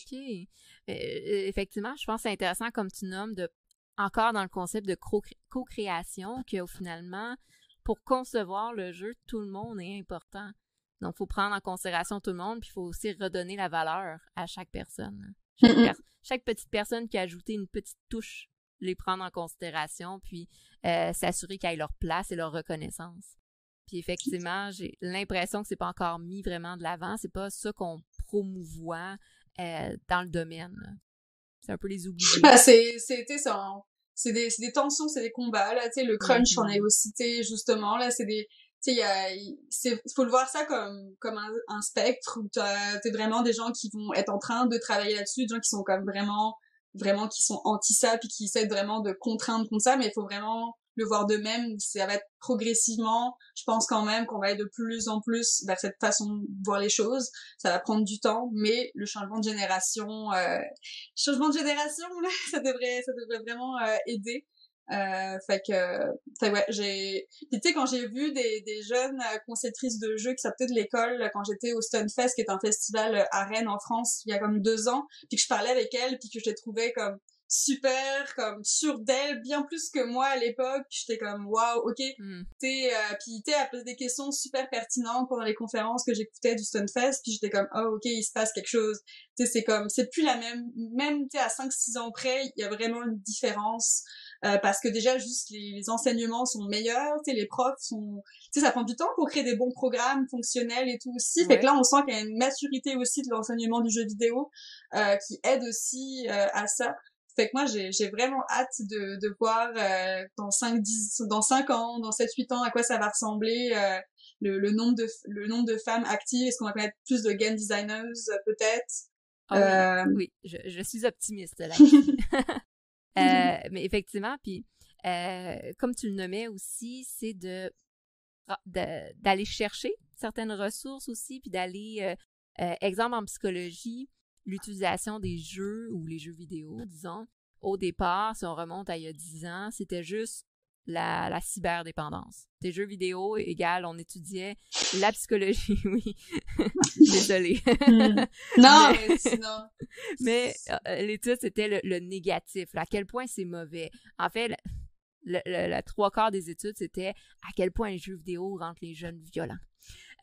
Ok. effectivement, je pense que c'est intéressant comme tu nommes de encore dans le concept de co-création que finalement, pour concevoir le jeu, tout le monde est important. Donc, il faut prendre en considération tout le monde, puis il faut aussi redonner la valeur à chaque personne. Chaque, petite personne qui a ajouté une petite touche, les prendre en considération, puis euh, s'assurer qu'ils aient leur place et leur reconnaissance. Puis effectivement, j'ai l'impression que c'est pas encore mis vraiment de l'avant. C'est pas ça qu'on promouvoit euh, dans le domaine. C'est un peu les oubliés. Bah, c'est, c'est, des, c'est des tensions, c'est des combats, là, tu sais, le crunch, on est aussi, justement, là, c'est des, tu sais, il faut le voir ça comme, comme un, un spectre où t'as, t'es vraiment des gens qui vont être en train de travailler là-dessus, des gens qui sont comme vraiment, vraiment, qui sont anti ça, puis qui essaient vraiment de contraindre comme ça, mais il faut vraiment le voir de même, ça va être progressivement, je pense quand même qu'on va être de plus en plus vers cette façon de voir les choses, ça va prendre du temps, mais le changement de génération, euh, changement de génération, ça devrait, ça devrait vraiment euh, aider. Euh, fait que, fait ouais, j'ai, tu sais quand j'ai vu des, des jeunes euh, conceptrices de jeux qui sortaient de l'école quand j'étais au Stunfest, qui est un festival à Rennes en France il y a comme deux ans, puis que je parlais avec elles, puis que je les trouvais comme super comme sûre d'elle bien plus que moi à l'époque j'étais comme waouh ok mm. t'es euh, puis t'es à poser des questions super pertinentes pendant les conférences que j'écoutais du Stunfest puis j'étais comme oh ok il se passe quelque chose tu c'est comme c'est plus la même même tu à 5 6 ans près il y a vraiment une différence euh, parce que déjà juste les, enseignements sont meilleurs, tu les profs sont tu sais ça prend du temps pour créer des bons programmes fonctionnels et tout aussi. Fait que là on sent qu'il y a une maturité aussi de l'enseignement du jeu vidéo euh, qui aide aussi euh, à ça. Fait que moi, j'ai vraiment hâte de, de voir euh, dans 5, 10, dans 5 ans, dans 7, 8 ans, à quoi ça va ressembler, euh, le, le, nombre de, le nombre de femmes actives. Est-ce qu'on va connaître plus de game designers, euh, peut-être? Ah oui, oui. Je, je, suis optimiste là. mais effectivement, puis comme tu le nommais aussi, c'est de d'aller chercher certaines ressources aussi, puis d'aller, exemple en psychologie, l'utilisation des jeux ou les jeux vidéo, disons, au départ, si on remonte à il y a 10 ans, c'était juste la, la cyberdépendance. Des jeux vidéo égal, on étudiait la psychologie, oui. Désolée. Hmm. non, mais, sinon. mais euh, l'étude, c'était le, négatif, à quel point c'est mauvais. En fait, le, la trois quarts des études, c'était à quel point les jeux vidéo rendent les jeunes violents.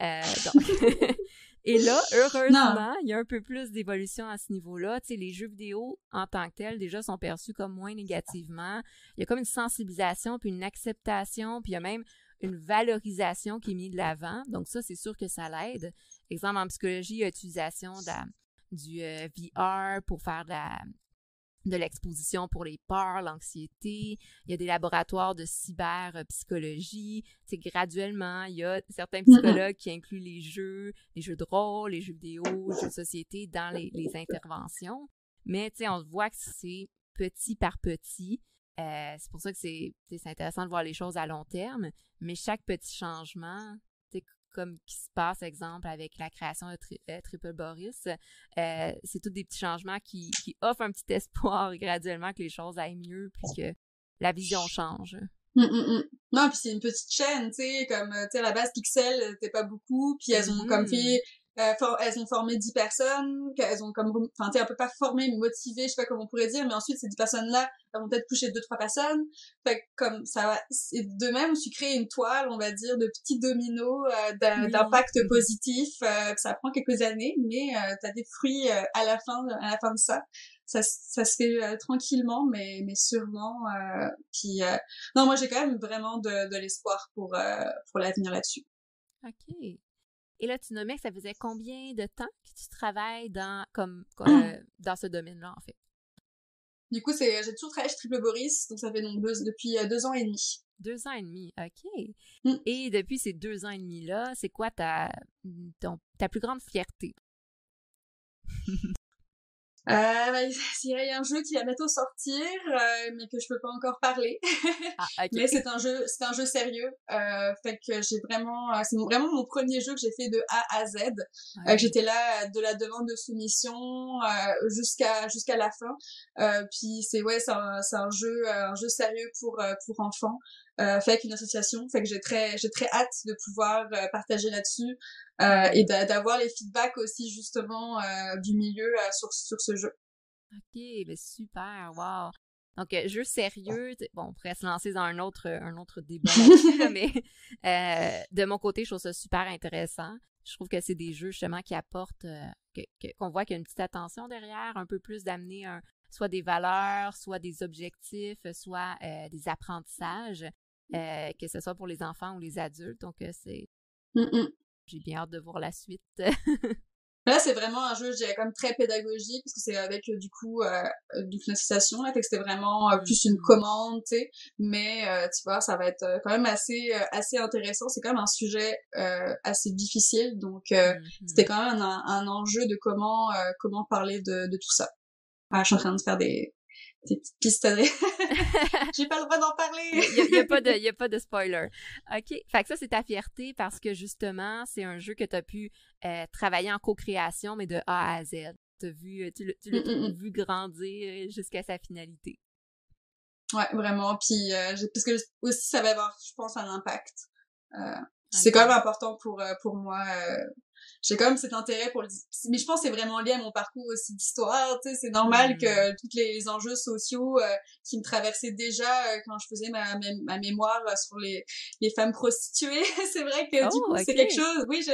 Euh, donc, Et là, heureusement, il y a un peu plus d'évolution à ce niveau-là. Tu sais, les jeux vidéo en tant que tels déjà sont perçus comme moins négativement. Il y a comme une sensibilisation, puis une acceptation, puis il y a même une valorisation qui est mise de l'avant. Donc ça, c'est sûr que ça l'aide. Exemple, en psychologie, il y a l'utilisation du euh, VR pour faire de la, de l'exposition pour les peurs, l'anxiété. Il y a des laboratoires de cyberpsychologie. C'est graduellement, il y a certains psychologues qui incluent les jeux, les jeux de rôle, les jeux vidéo, les jeux de société dans les, interventions. Mais on voit que c'est petit par petit. Euh, c'est pour ça que c'est intéressant de voir les choses à long terme. Mais chaque petit changement, comme qui se passe, exemple, avec la création de euh, Triple Boris, euh, c'est tous des petits changements qui, qui, offrent un petit espoir graduellement que les choses aillent mieux puis que la vision change. Hum, hum, hum. Non, puis c'est une petite chaîne, tu sais, comme, tu sais, à la base, Pixel, t'es pas beaucoup, puis elles ont comme fait euh, elles ont formé 10 personnes, qu'elles ont comme, enfin, tu un peu pas formé, mais motivé, je sais pas comment on pourrait dire, mais ensuite, ces 10 personnes-là, elles vont peut-être toucher deux, trois personnes. Fait comme ça va, de même, tu crées une toile, on va dire, de petits dominos, euh, d'impact positif, euh, ça prend quelques années, mais euh, t'as des fruits euh, à la fin, à la fin de ça. Ça, ça se fait tranquillement, mais, mais sûrement. puis, non, moi, j'ai quand même vraiment de, de l'espoir pour, pour l'avenir là-dessus. OK. Et là, tu nommais que ça faisait combien de temps que tu travailles dans, comme, euh, dans ce domaine-là, en fait? Du coup, c'est, j'ai toujours travaillé chez Triple Boris, donc ça fait donc depuis euh, deux ans et demi. Deux ans et demi, OK. Mm. Et depuis ces deux ans et demi-là, c'est quoi ta, ta plus grande fierté? Euh, bah, il y a un jeu qui va bientôt sortir, euh, mais que je peux pas encore parler. Ah, mais c'est un jeu, c'est un jeu sérieux. Euh, fait que j'ai vraiment, euh, c'est vraiment mon premier jeu que j'ai fait de A à Z. Euh, j'étais là de la demande de soumission jusqu'à jusqu'à la fin. puis c'est ouais, c'est un, c'est un jeu, un jeu sérieux pour pour enfants. Euh, fait avec une association. Fait que j'ai très, j'ai très hâte de pouvoir euh, partager là-dessus euh, et d'avoir les feedbacks aussi justement du milieu sur, sur ce jeu. Ok, ben super, wow. Donc jeu sérieux, bon, on pourrait se lancer dans un autre, un autre débat mais de mon côté, je trouve ça super intéressant. Je trouve que c'est des jeux justement qui apportent, qu'on voit qu'il y a une petite attention derrière, un peu plus d'amener un, soit des valeurs, soit des objectifs, soit des apprentissages. Euh, que ce soit pour les enfants ou les adultes. Donc, euh, c'est. J'ai bien hâte de voir la suite. Là, c'est vraiment un jeu, je dirais, comme très pédagogique, parce que c'est avec, euh, du coup, euh, une association, là, fait que c'était vraiment plus une mm-hmm. commande, tu sais. Mais, tu vois, ça va être quand même assez assez intéressant. C'est quand même un sujet assez difficile, donc mm-hmm. c'était quand même un, un, enjeu de comment comment parler de, de tout ça. Ah, je suis en train de faire des, des petites pistes J'ai pas le droit d'en parler. Il y, a, pas de, y a pas de spoiler. OK. Fait que ça, c'est ta fierté parce que justement, c'est un jeu que tu as pu euh, travailler en co-création, mais de A à Z. As vu, tu l'as mm, mm, mm. vu grandir jusqu'à sa finalité. Ouais, vraiment. Puis, euh, parce que aussi, ça va avoir, je pense, un impact. Euh, c'est quand même important pour, euh, pour moi j'ai quand même cet intérêt pour le mais je pense que c'est vraiment lié à mon parcours aussi d'histoire tu sais c'est normal que mm. tous les enjeux sociaux euh, qui me traversaient déjà euh, quand je faisais ma, ma, mémoire euh, sur les les femmes prostituées c'est vrai que du oh, coup c'est quelque chose oui je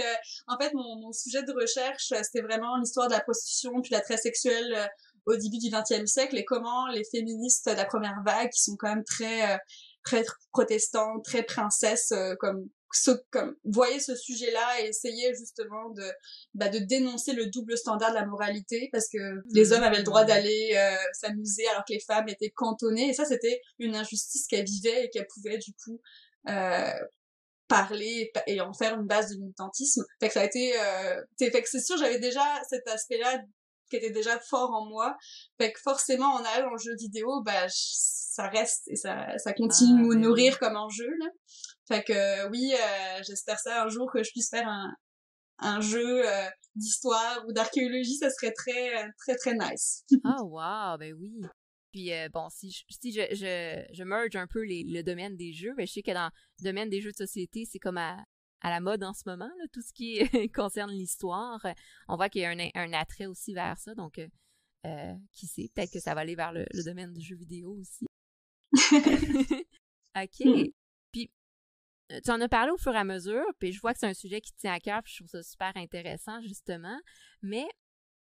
en fait mon, mon sujet de recherche c'était vraiment l'histoire de la prostitution puis la traite sexuelle au début du XXe siècle et comment les féministes de la première vague qui sont quand même très prêtre protestant, très princesse, comme ce, comme voyait ce sujet-là et essayait justement de bah, de dénoncer le double standard de la moralité parce que les hommes avaient le droit mmh. d'aller euh, s'amuser alors que les femmes étaient cantonnées. Et ça c'était une injustice qu'elle vivait et qu'elle pouvait du coup euh, parler et en faire une base de militantisme. Fait que ça a été euh, fait que c'est sûr j'avais déjà cet aspect-là qui était déjà fort en moi. Fait que forcément en allant en jeu vidéo bah ça reste et ça ça continue de ah, nous nourrir comme enjeu là fait que oui, euh, j'espère ça un jour que je puisse faire un, un jeu euh, d'histoire ou d'archéologie, ça serait très très très nice. ah wow, ben oui. Puis euh, bon, si je, si je, je, je merge un peu les, le domaine des jeux, ben je sais que dans le domaine des jeux de société, c'est comme à, à la mode en ce moment, là, tout ce qui concerne l'histoire. On voit qu'il y a un, un, attrait aussi vers ça, donc euh, qui sait, peut-être que ça va aller vers le, le domaine du jeu vidéo aussi. OK. Hmm. Euh, tu en as parlé au fur et à mesure, puis je vois que c'est un sujet qui tient à cœur, puis je trouve ça super intéressant, justement. Mais,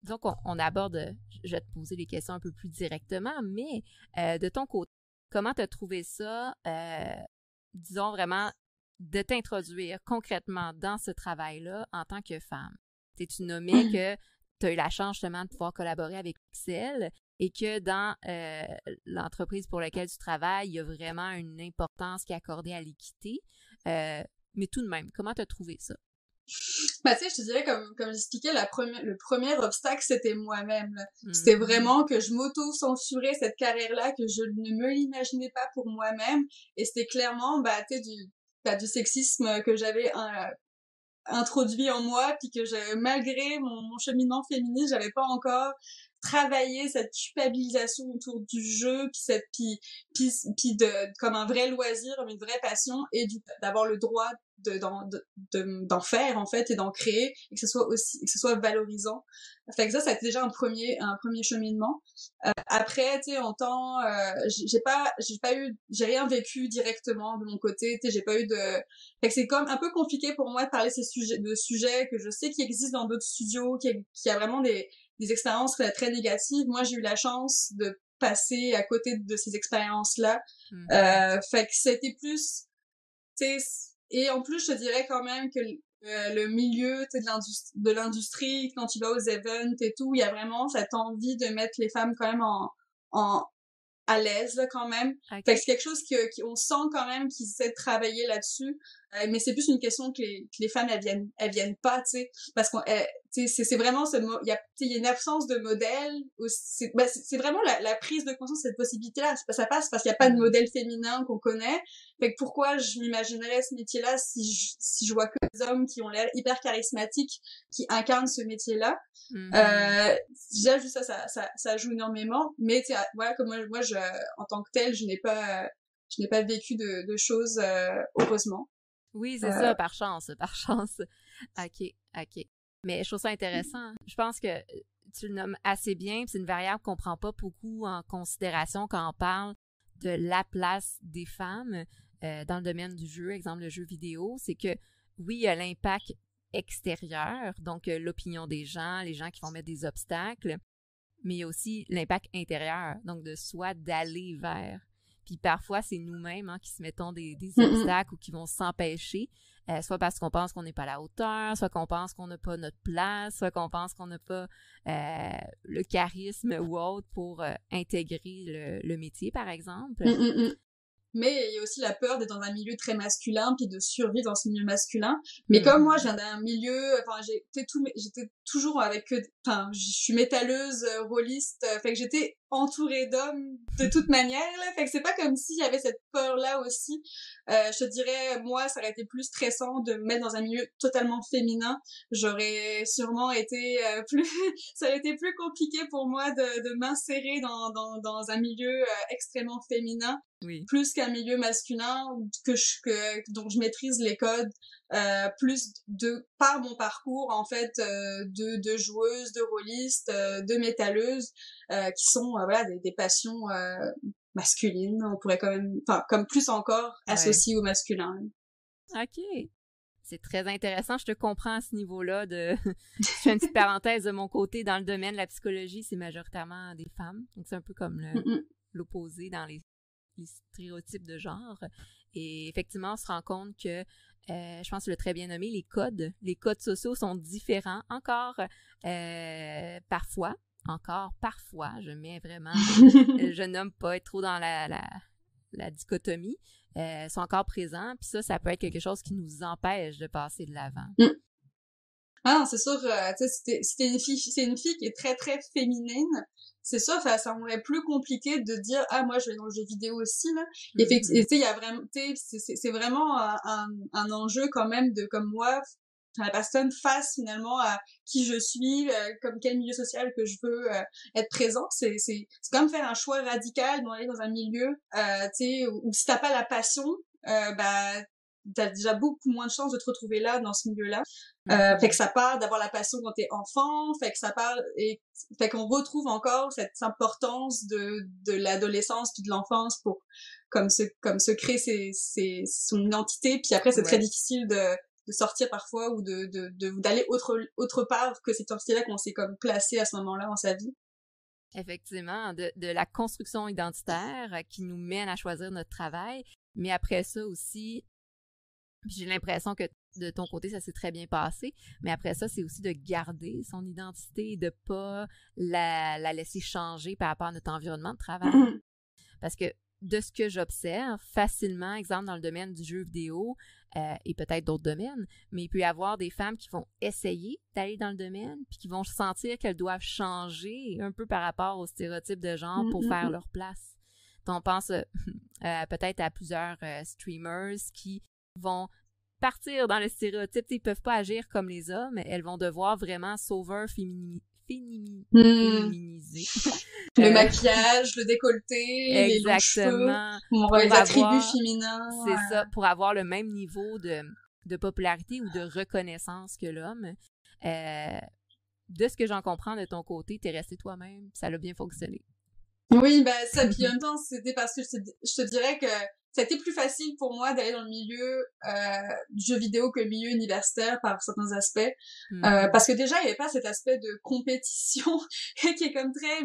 disons qu'on on aborde, je vais te poser les questions un peu plus directement, mais euh, de ton côté, comment tu as trouvé ça, euh, disons vraiment, de t'introduire concrètement dans ce travail-là en tant que femme? Tu nommais que tu as eu la chance justement de pouvoir collaborer avec Pixel et que dans l'entreprise pour laquelle tu travailles, il y a vraiment une importance qui est accordée à l'équité. Euh, mais tout de même, comment t'as trouvé ça? Bah, tu sais, je te dirais, comme, comme j'expliquais, la première, le premier obstacle, c'était moi-même. C'était mm-hmm. vraiment que je m'auto-censurais cette carrière-là, que je ne me l'imaginais pas pour moi-même. Et c'était clairement, bah, tu sais, du, bah, du sexisme que j'avais introduit en moi, puis que je, malgré mon, mon cheminement féministe, j'avais pas encore travailler cette culpabilisation autour du jeu puis cette puis puis, puis de comme un vrai loisir une vraie passion et d'avoir le droit de d'en de, faire en fait et d'en créer et que ce soit aussi que ce soit valorisant. Fait que ça ça a été déjà un premier un premier cheminement. Euh, après tu sais en temps euh, j'ai pas j'ai pas eu j'ai rien vécu directement de mon côté tu sais j'ai pas eu de fait que c'est comme un peu compliqué pour moi de parler ces sujets de sujets que je sais qui existent dans d'autres studios qui qui a vraiment des des expériences très négatives. Moi, j'ai eu la chance de passer à côté de ces expériences-là. Hmm. Euh, fait que c'était plus, tu et en plus, je te dirais quand même que euh, le milieu de l'industrie, quand tu vas aux events et tout, il y a vraiment cette envie de mettre les femmes quand même en, en à l'aise quand même. Fait que c'est quelque chose que, qu'on sent quand même qu'ils essaient de travailler là-dessus. Euh, mais c'est plus une question que les, que les femmes elles viennent elles viennent pas, tu sais, parce qu'on c'est vraiment ce il y a il y a une absence de modèle c'est c'est vraiment la, la, prise de conscience de cette possibilité là ça passe parce qu'il n'y a pas de mm. modèle féminin qu'on connaît. Fait que pourquoi je m'imaginerais ce métier là si je, si je vois que des hommes qui ont l'air hyper charismatiques qui incarnent ce métier là mm. euh, déjà juste ça, ça ça, ça joue énormément. Mais voilà comme moi, moi je en tant que telle je n'ai pas je n'ai pas vécu de, de choses euh, heureusement oui, c'est ça, euh. par chance, par chance. OK, OK. Mais je trouve ça intéressant. Je pense que euh, tu le nommes assez bien, c'est une variable qu'on prend pas beaucoup en considération quand on parle de la place des femmes euh, dans le domaine du jeu, exemple le jeu vidéo, c'est que oui, il y a l'impact extérieur, donc l'opinion des gens, les gens qui vont mettre des obstacles, mais il y a aussi l'impact intérieur, donc de soi d'aller vers puis parfois, c'est nous-mêmes hein, qui se mettons des, des obstacles ou qui vont s'empêcher, euh, soit parce qu'on pense qu'on n'est pas à la hauteur, soit qu'on pense qu'on n'a pas notre place, soit qu'on pense qu'on n'a pas euh, le charisme ou autre pour euh, intégrer le, le, métier, par exemple. Mm, mm, mm mais il y a aussi la peur d'être dans un milieu très masculin puis de survivre dans ce milieu masculin. Mais comme moi je viens d'un milieu enfin j'étais tout j'étais toujours avec que enfin je suis métalleuse euh, rôliste euh, fait que j'étais entourée d'hommes de toute manière là. Fait que c'est pas comme s'il y avait cette peur là aussi. Euh, je te dirais moi ça aurait été plus stressant de me mettre dans un milieu totalement féminin. J'aurais sûrement été euh, plus ça aurait été plus compliqué pour moi de, de m'insérer dans, dans, dans un milieu extrêmement féminin plus qu'un milieu masculin que je que dont je maîtrise les codes euh, plus de par mon parcours en fait euh, de de joueuses de rôlistes euh, de métalleuses qui sont voilà des, des passions masculines on pourrait quand même enfin comme plus encore associées au masculin ok c'est très intéressant. Je te comprends à ce niveau-là. De... je fais une petite parenthèse de mon côté. Dans le domaine de la psychologie, c'est majoritairement des femmes. Donc, c'est un peu comme l'opposé dans les les stéréotypes de genre. Et effectivement, on se rend compte que, euh, je pense que le très bien nommé, les codes, les codes sociaux sont différents encore euh, parfois, encore parfois, je mets vraiment, je nomme pas être trop dans la, la, la dichotomie, euh, sont encore présents. Puis ça, ça peut être quelque chose qui nous empêche de passer de l'avant. Mm. Ah c'est sûr, euh, tu sais, si une fille, c'est une fille qui est très très féminine, c'est sûr, ça semblerait plus compliqué de dire ah moi je vais dans le jeu vidéo aussi là. Et tu sais, il y a vraiment, c'est vraiment un, un, enjeu quand même de comme moi la personne face finalement à qui je suis, euh, comme quel milieu social que je veux euh, être présent. C'est c'est c'est comme faire un choix radical d'aller dans un milieu, euh, tu sais, où, où, si t'as pas la passion, euh, bah t'as déjà beaucoup moins de chances de te retrouver là dans ce milieu-là. Euh, fait que ça part d'avoir la passion quand t'es enfant, fait que ça part et fait qu'on retrouve encore cette importance de de l'adolescence puis de l'enfance pour comme se comme se créer ses, ses, son identité puis après c'est très difficile de de sortir parfois ou de de d'aller autre autre part que cette identité là qu'on s'est comme placé à ce moment-là dans sa vie. Effectivement, de, de la construction identitaire qui nous mène à choisir notre travail, mais après ça aussi, j'ai l'impression que de ton côté, ça s'est très bien passé. Mais après ça, c'est aussi de garder son identité et de pas la, la laisser changer par rapport à notre environnement de travail. Parce que de ce que j'observe facilement, exemple dans le domaine du jeu vidéo euh, et peut-être d'autres domaines, mais il peut y avoir des femmes qui vont essayer d'aller dans le domaine puis qui vont sentir qu'elles doivent changer un peu par rapport aux stéréotypes de genre pour mm, mm, faire leur place. On pense euh, peut-être à plusieurs euh, streamers qui vont partir dans le stéréotype. Ils peuvent pas agir comme les hommes. Elles vont devoir vraiment sauveur féminin féminiser. Hmm. le euh, maquillage, le décolleté, Exactement. les, attributs féminins. C'est ça, pour avoir le même niveau de, de popularité ou de reconnaissance que l'homme. Euh, de ce que j'en comprends de ton côté, t'es resté toi-même, ça a bien fonctionné. Oui, ben ça, puis en même temps, c'était parce que je te, je te dirais que ça a été plus facile pour moi d'aller dans le milieu euh, du jeu vidéo que le milieu universitaire par certains aspects euh, hmm. parce que déjà il n'y avait pas cet aspect de compétition qui est comme très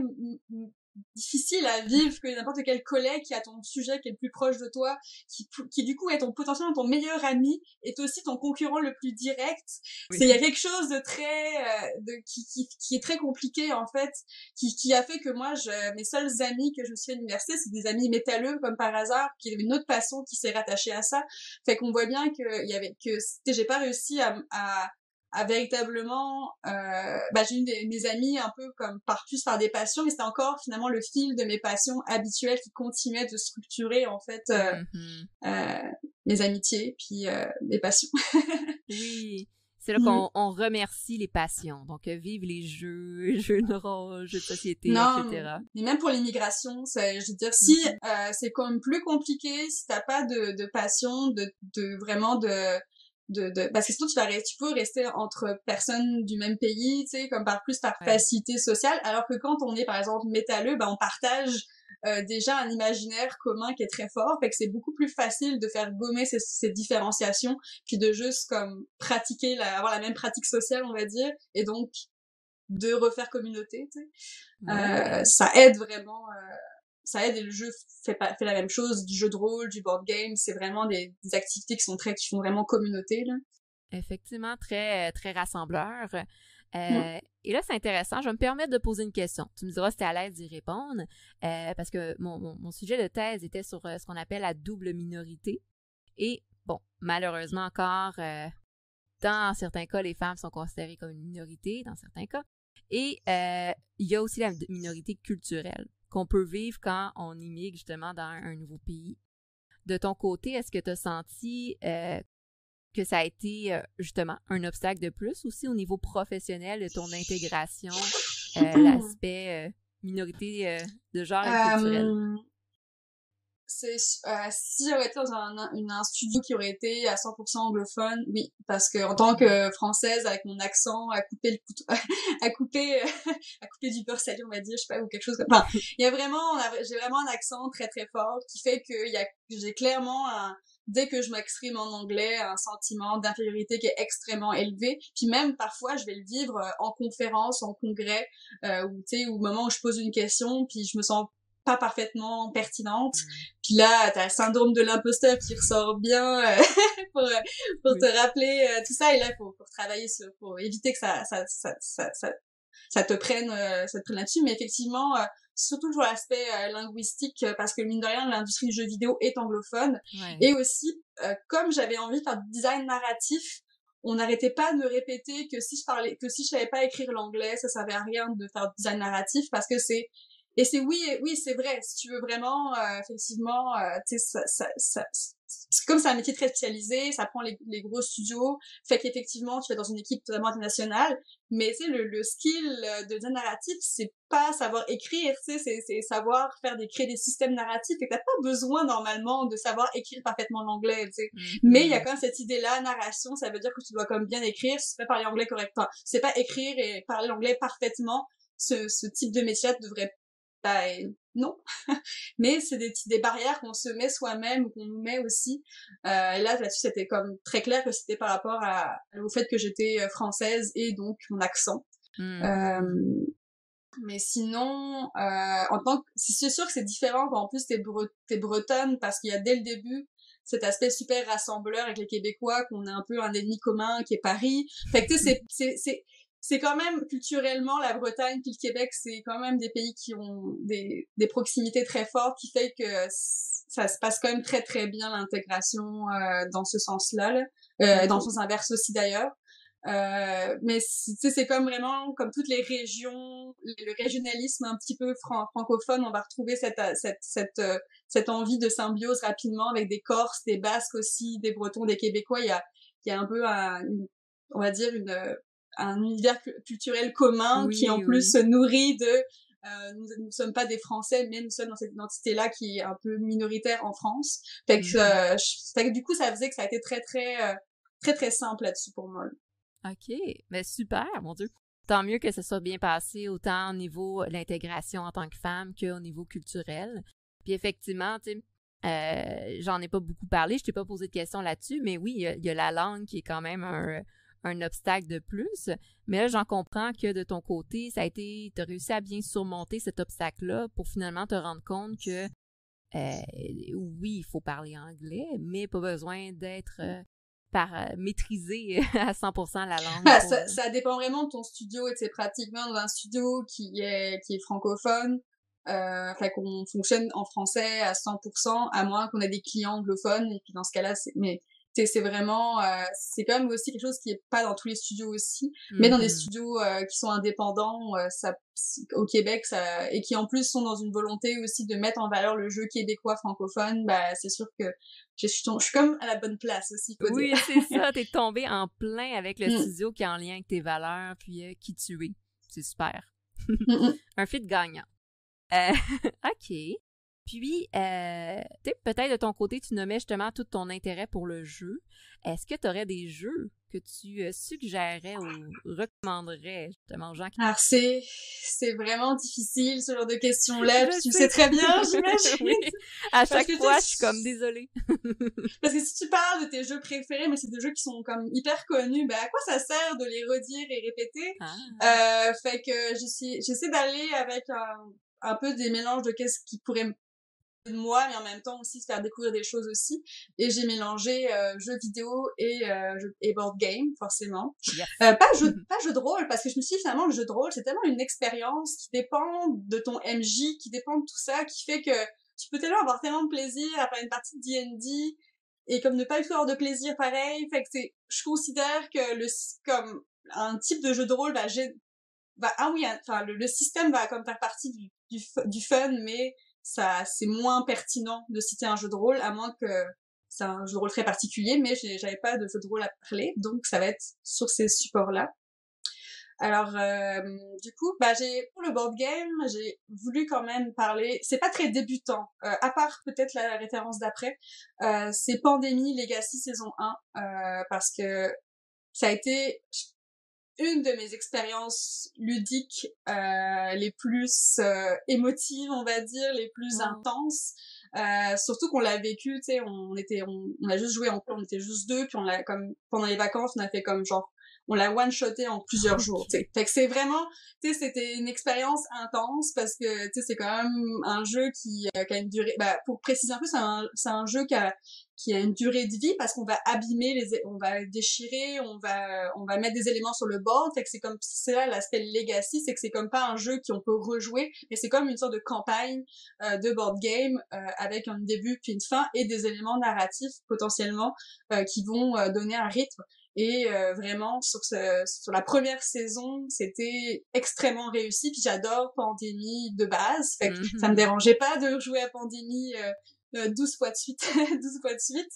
difficile à vivre que n'importe quel collègue qui a ton sujet qui est le plus proche de toi, qui, qui du coup est ton potentiellement ton meilleur ami, est aussi ton concurrent le plus direct. C'est il y a quelque chose de très euh, de qui, qui, qui est très compliqué en fait, qui, qui a fait que moi je mes seuls amis que je me suis fait à l'université, c'est des amis métalleux comme par hasard, qui avaient une autre passion qui s'est rattachée à ça. Fait qu'on voit bien que il y avait que j'ai pas réussi à, à à véritablement euh, bah, j'ai eu mes amis un peu comme par plus par des passions mais c'était encore finalement le fil de mes passions habituelles qui continuait de structurer en fait euh, mm-hmm. euh, mes amitiés puis euh, mes passions oui c'est là mm. qu'on on remercie les passions. Donc, euh, vive les jeux, jeux de rôle, jeux de société, etc. Mais même pour l'immigration, c'est, je veux dire, si mm-hmm. euh, c'est quand même plus compliqué, si t'as pas de, de passion, de, de vraiment de de, de parce que sinon tu vas tu peux rester entre personnes du même pays tu sais comme par plus par facilité sociale. Alors que quand on est par exemple métalleux ben on partage euh, déjà un imaginaire commun qui est très fort. Fait que c'est beaucoup plus facile de faire gommer ces, ces différenciations puis de juste comme pratiquer la, avoir la même pratique sociale on va dire et donc de refaire communauté tu sais. Euh, ça aide vraiment euh, ça aide et le jeu fait pas fait la même chose du jeu de rôle du board game c'est vraiment des, des, activités qui sont très qui font vraiment communauté là effectivement très très rassembleur euh, Et là, c'est intéressant. Je vais me permettre de poser une question. Tu me diras si tu es à l'aise d'y répondre, euh, parce que mon, mon, mon, sujet de thèse était sur euh, ce qu'on appelle la double minorité. Et bon, malheureusement encore, euh, dans certains cas, les femmes sont considérées comme une minorité, dans certains cas. Et il y a aussi la minorité culturelle qu'on peut vivre quand on immigre justement dans un, nouveau pays. De ton côté, est-ce que tu as senti euh, que ça a été euh, justement un obstacle de plus aussi au niveau professionnel de ton intégration, euh, l'aspect minorité de genre et culturel? C'est euh, si j'aurais été dans un, un, studio qui aurait été à 100% anglophone, oui, parce que en tant que française avec mon accent à couper le couteau, à couper à couper du beurre salé, on va dire, je sais pas ou quelque chose comme enfin, il y a vraiment j'ai vraiment un accent très très fort qui fait que il y a j'ai clairement un dès que je m'exprime en anglais, un sentiment d'infériorité qui est extrêmement élevé. Puis même parfois, je vais le vivre euh, en conférence, en congrès, euh, ou tu sais, au moment où je pose une question, puis je me sens pas parfaitement pertinentes. Mmh. Puis là, t'as le syndrome de l'imposteur qui ressort bien euh, pour, pour te rappeler euh, tout ça. Et là, pour, pour travailler sur, pour éviter que ça, ça, ça, ça, ça, te prenne, euh, ça te prenne là-dessus. Mais effectivement, surtout sur l'aspect linguistique, parce que mine de rien, l'industrie du jeu vidéo est anglophone. Et aussi, comme j'avais envie de faire du design narratif, on n'arrêtait pas de me répéter que si je parlais, que si je savais pas écrire l'anglais, ça servait à rien de faire du design narratif parce que c'est et c'est oui, oui, c'est vrai. Si tu veux vraiment, euh, effectivement, euh, tu sais, ça, ça, comme c'est un métier très spécialisé, ça prend les, les gros studios, fait qu'effectivement, tu es dans une équipe totalement internationale, mais tu sais, le, le skill de design narratif, c'est pas savoir écrire, tu sais, c'est savoir faire des, créer des systèmes narratifs, et t'as pas besoin, normalement, de savoir écrire parfaitement l'anglais, tu sais. Mm-hmm. Mais il y a quand même cette idée-là, narration, ça veut dire que tu dois comme bien écrire, si tu sais parler anglais correctement. C'est pas écrire et parler l'anglais parfaitement, ce, ce type de métier devrait bah non. Mais c'est des, des barrières qu'on se met soi-même ou qu'on nous met aussi. Euh, et là, là-dessus, c'était comme très clair que c'était par rapport à, au fait que j'étais euh, française et donc mon accent. Mmh. Euh, mais sinon, euh, en tant que, c'est sûr que c'est différent quand en plus t'es, t'es bretonne parce qu'il y a dès le début cet aspect super rassembleur avec les Québécois, qu'on a un peu un ennemi commun qui est Paris. Fait que tu sais, c'est, c'est, c'est quand même culturellement la Bretagne puis le Québec c'est quand même des pays qui ont des, des proximités très fortes qui fait que ça se passe quand même très très bien l'intégration euh, dans ce sens-là là. Euh, dans le sens inverse aussi d'ailleurs. Euh, mais tu sais c'est comme vraiment comme toutes les régions le régionalisme un petit peu francophone on va retrouver cette cette cette euh, cette envie de symbiose rapidement avec des Corses des Basques aussi des Bretons des Québécois. Il y a il y a un peu un, on va dire une un univers culturel commun qui en plus se nourrit de euh, nous ne sommes pas des Français, mais nous sommes dans cette identité-là qui est un peu minoritaire en France. Fait que, mhm. euh, du coup, ça faisait que ça a été très, très, euh, très, très simple là-dessus pour moi. OK. Mais super, mon Dieu. Tant mieux que ça soit bien passé, autant au niveau de l'intégration en tant que femme qu'au niveau culturel. Puis effectivement, tu sais, j'en ai pas beaucoup parlé, je t'ai pas posé de questions là-dessus, mais oui, il y, a la langue qui est quand même un, un obstacle de plus. Mais là, j'en comprends que de ton côté, ça a été, tu as réussi à bien surmonter cet obstacle-là pour finalement te rendre compte que euh, oui, il faut parler anglais, mais pas besoin d'être euh, par euh, maîtriser à 100% la langue. Ah, ça, dépend vraiment de ton studio et de pratiquement dans un studio qui est qui est francophone. Fait qu'on fonctionne en français à 100%, à moins qu'on ait des clients anglophones, et puis dans ce cas-là, c'est, mais c'est vraiment euh, c'est quand même aussi quelque chose qui est pas dans tous les studios aussi mais dans des mm-hmm. studios euh, qui sont indépendants euh, ça au Québec ça et qui en plus sont dans une volonté aussi de mettre en valeur le jeu québécois francophone bah c'est sûr que je suis, je suis comme à la bonne place aussi oui c'est ça t'es tombé en plein avec le mm. studio qui est en lien avec tes valeurs puis qui tu es. C'est super. Un fit gagnant. Ok puis, euh, peut-être de ton côté, tu nommais justement tout ton intérêt pour le jeu. Est-ce que tu aurais des jeux que tu euh, suggérerais ou recommanderais justement aux gens qui... Alors, c'est, c'est vraiment difficile, ce genre de questions-là. tu sais très bien, j'imagine. oui. À chaque fois, je suis comme désolée. Parce que si tu parles de tes jeux préférés, mais c'est des jeux qui sont comme hyper connus, ben à quoi ça sert de les redire et répéter? Ah. Euh, fait que j'essaie d'aller avec un, un peu des mélanges de qu'est-ce qui pourrait de moi, mais en même temps aussi se faire découvrir des choses aussi. Et j'ai mélangé euh, jeux vidéo et, euh, et board game, forcément. Euh, pas jeu, pas jeu de rôle, parce que je me suis dit finalement le jeu de rôle, c'est tellement une expérience qui dépend de ton MJ, qui dépend de tout ça, qui fait que tu peux tellement avoir tellement de plaisir à faire une partie de D&D et comme ne pas avoir de plaisir pareil. Fait que c'est, je considère que le comme un type de jeu de rôle va, va ah oui, enfin le, système va comme faire partie du, du, du fun, mais ça c'est moins pertinent de citer un jeu de rôle à moins que c'est un jeu de rôle très particulier mais j'avais pas de jeu de rôle à parler donc ça va être sur ces supports là alors euh, du coup bah j'ai pour le board game j'ai voulu quand même parler c'est pas très débutant euh, à part peut-être la référence d'après euh, c'est Pandémie Legacy saison 1 euh, parce que ça a été une de mes expériences ludiques euh, les plus euh, émotives, on va dire, les plus intenses. Euh, surtout qu'on l'a vécu, tu sais, on était, on, a juste joué en on était juste deux, puis on l'a comme pendant les vacances, on a fait comme genre, on l'a one shoté en plusieurs jours. Fait que c'est vraiment, tu sais, c'était une expérience intense parce que tu sais, c'est quand même un jeu qui, euh, qui a une durée. Bah, pour préciser un peu, c'est un, c'est un jeu qui a qui a une durée de vie parce qu'on va abîmer les on va déchirer on va on va mettre des éléments sur le board fait que c'est comme c'est là l'aspect legacy c'est que c'est comme pas un jeu qu'on peut rejouer mais c'est comme une sorte de campagne euh, de board game euh, avec un début puis une fin et des éléments narratifs potentiellement euh, qui vont donner un rythme et vraiment sur ce, sur la première saison c'était extrêmement réussi puis j'adore Pandémie de base fait que ça me mm-hmm. dérangeait pas de jouer à Pandémie 12 euh, fois de suite, 12 fois de suite.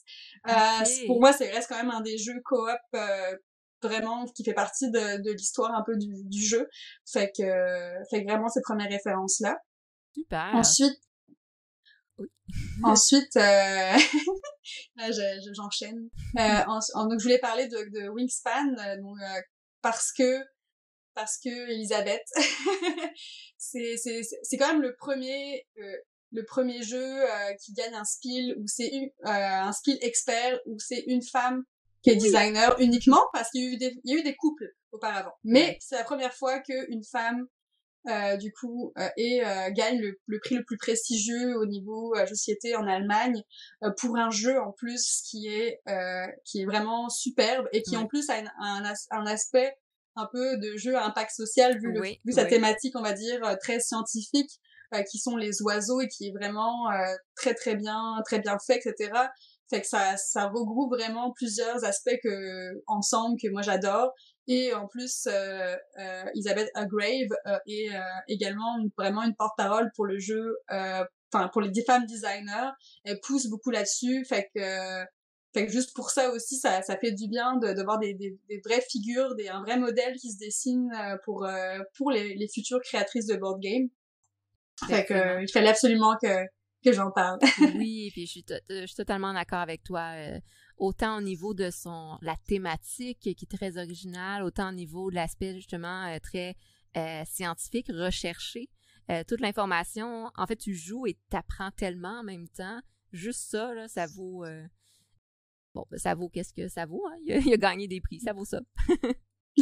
Euh, pour moi, c'est reste quand même un des jeux coop euh, vraiment qui fait partie de, de l'histoire un peu du, du, jeu. Fait que, fait que vraiment cette première référence là. Super. Ensuite, oui. Ensuite, euh... j'enchaîne. euh, donc je voulais parler de, de Wingspan, donc, parce que parce que Elisabeth, c'est c'est c'est quand même le premier le premier jeu euh, qui gagne un spiel où c'est euh, un spiel expert où c'est une femme qui est designer uniquement parce qu'il y a eu des, il y a eu des couples auparavant. Mais c'est la première fois qu'une femme euh, du coup euh, et gagne le, le, prix le plus prestigieux au niveau société en Allemagne pour un jeu en plus qui est qui est vraiment superbe et qui en plus a un, un, aspect un peu de jeu à impact social vu, vu sa thématique on va dire très scientifique euh, qui sont les oiseaux et qui est vraiment euh, très très bien très bien fait etc fait que ça ça regroupe vraiment plusieurs aspects que ensemble que moi j'adore et en plus euh, euh, Isabelle Agrave est également vraiment une porte-parole pour le jeu enfin pour les femmes designers elle pousse beaucoup là-dessus fait que fait que juste pour ça aussi, ça, ça fait du bien de, de voir des, des, des, vraies figures, des, un vrai modèle qui se dessine pour, pour les, les futures créatrices de board game. Fait que, il fallait absolument que, que j'en parle. oui, puis je suis, je suis totalement d'accord avec toi. Euh, autant au niveau de son la thématique qui est très originale, autant au niveau de l'aspect justement euh, très euh, scientifique, recherché. toute l'information, en fait, tu joues et t'apprends tellement en même temps. Juste ça, là, ça vaut. Bon, ben, ça vaut qu'est-ce que ça vaut. Hein? Il, a, gagné des prix, ça vaut ça.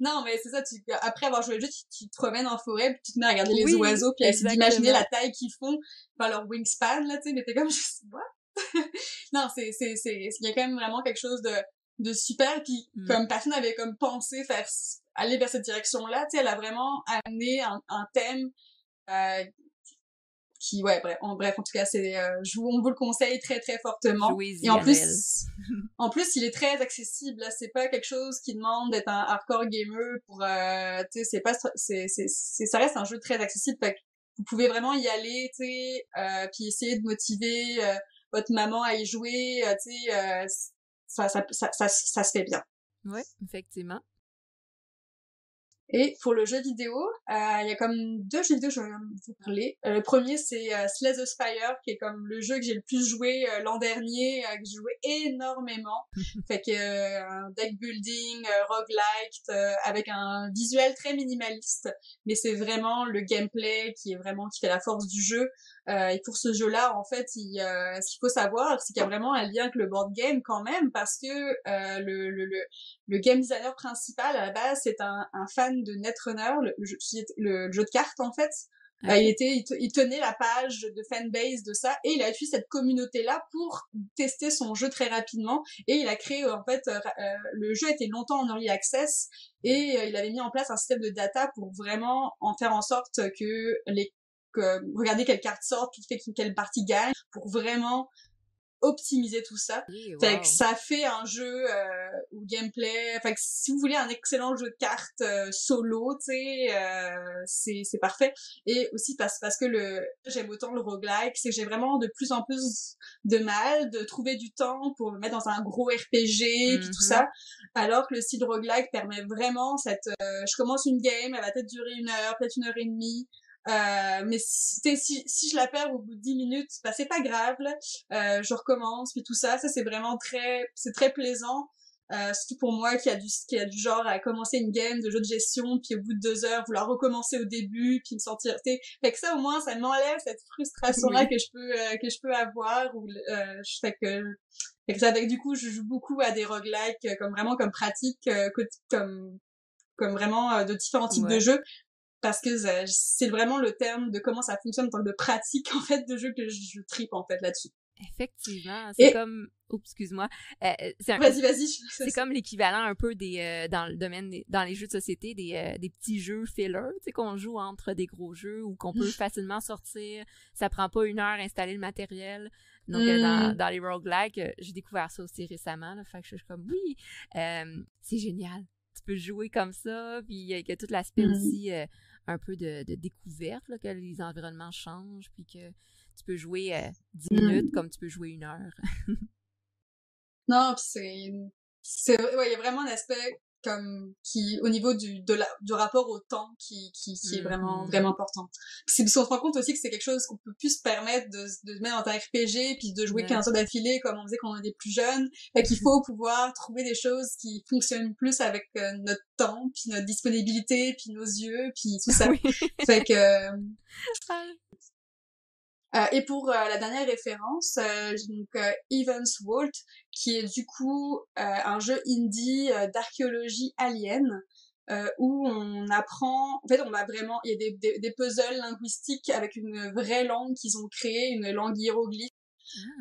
non, mais c'est ça, tu, après avoir joué le jeu, tu, te promènes en forêt, puis tu te mets à regarder les oiseaux, puis à essayer d'imaginer la taille qu'ils font, par leur wingspan, là, tu sais, mais t'es comme juste, what? non, c'est, c'est, c'est, il y a quand même vraiment quelque chose de, de super, puis mm. comme personne n'avait comme pensé faire, aller vers cette direction-là, tu sais, elle a vraiment amené un, un thème, euh, qui ouais bref en bref en tout cas c'est euh, je vous on vous le conseille très très fortement. Et en plus en plus il est très accessible là. C'est pas quelque chose qui demande d'être un hardcore gamer pour euh, tu sais c'est pas c'est c'est ça reste un jeu très accessible. Fait que vous pouvez vraiment y aller tu sais euh, puis essayer de motiver euh, votre maman à y jouer euh, tu sais ça, ça, ça, ça, ça se fait bien ouais effectivement et pour le jeu vidéo, euh, il y a comme deux jeux vidéo que je vais vous parler. Euh, le premier, c'est euh, Slay the Spire, qui est comme le jeu que j'ai le plus joué euh, l'an dernier, que j'ai joué énormément. fait que un deck building, roguelike, avec un visuel très minimaliste, mais c'est vraiment le gameplay qui est vraiment qui fait la force du jeu. Et pour ce jeu-là, en fait, il, ce qu'il faut savoir, c'est qu'il y a vraiment un lien avec le board game quand même, parce que le, le, le, le game designer principal à la base, c'est un, un fan de Netrunner, le, le, jeu de cartes en fait. Euh, il était, il, tenait la page de fanbase de ça et il a utilisé cette communauté là pour tester son jeu très rapidement et il a créé en fait euh, euh, le jeu était longtemps en early access et il avait mis en place un système de data pour vraiment en faire en sorte que les que, regardez quelle carte sort, fait quelle partie gagne, pour vraiment optimiser tout ça. Fait que ça fait un jeu euh, où gameplay, fait que si vous voulez un excellent jeu de cartes euh, solo, tu sais, euh, c'est c'est parfait. Et aussi parce parce que le j'aime autant le roguelike, c'est que j'ai vraiment de plus en plus de mal de trouver du temps pour me mettre dans un gros RPG et tout mm-hmm. ça, alors que le style roguelike permet vraiment cette euh, je commence une game, elle va peut-être durer une heure, peut-être une heure et demie. Euh, mais si, si, si, je la perds au bout de 10 minutes, bah c'est pas grave, euh, je recommence, puis tout ça, ça c'est vraiment très, c'est très plaisant. Euh, surtout pour moi qui a du qui a du genre à commencer une game de jeu de gestion puis au bout de deux heures vouloir recommencer au début puis me sentir fait que ça au moins ça m'enlève cette frustration là que je peux euh, que je peux avoir ou euh, je fais que Et ça, du coup, je joue beaucoup à des roguelikes comme vraiment comme pratique, comme comme vraiment de différents types de jeux parce que c'est vraiment le terme de comment ça fonctionne en tant que de pratique en fait de jeu que je, tripe en fait là-dessus. Effectivement, c'est comme Oups, excuse-moi. Euh, vas-y, vas-y. C'est comme l'équivalent un peu des euh, dans le domaine dans les jeux de société des, euh, des petits jeux filler, tu sais qu'on joue entre des gros jeux ou qu'on peut facilement sortir. Ça prend pas une heure à installer le matériel. Donc dans, mm. dans les roguelikes, j'ai découvert ça aussi récemment. Là, fait que je suis comme oui, c'est génial. Tu peux jouer comme ça, puis il y a tout l'aspect mm. aussi un peu de, de découverte, là, que les environnements changent, puis que tu peux jouer 10 euh, minutes mm. comme tu peux jouer une heure. non, c'est... c'est ouais, il y a vraiment un aspect comme qui au niveau du de la, du rapport au temps qui qui, qui est vraiment mm. vraiment important. C'est parce qu'on se rend compte aussi que c'est quelque chose qu'on peut plus se permettre de de mettre dans un RPG puis de jouer 15 heures d'affilée comme on faisait quand on était plus jeune fait qu'il faut pouvoir trouver des choses qui fonctionnent plus avec euh, notre temps puis notre disponibilité puis nos yeux puis tout ça. Fait que euh, et pour euh, la dernière référence, euh, donc Evans Walt, qui est du coup un jeu indie d'archéologie alien. où on apprend, en fait, on va vraiment, il y a des, des, des puzzles linguistiques avec une vraie langue qu'ils ont créée, une langue hiéroglyphe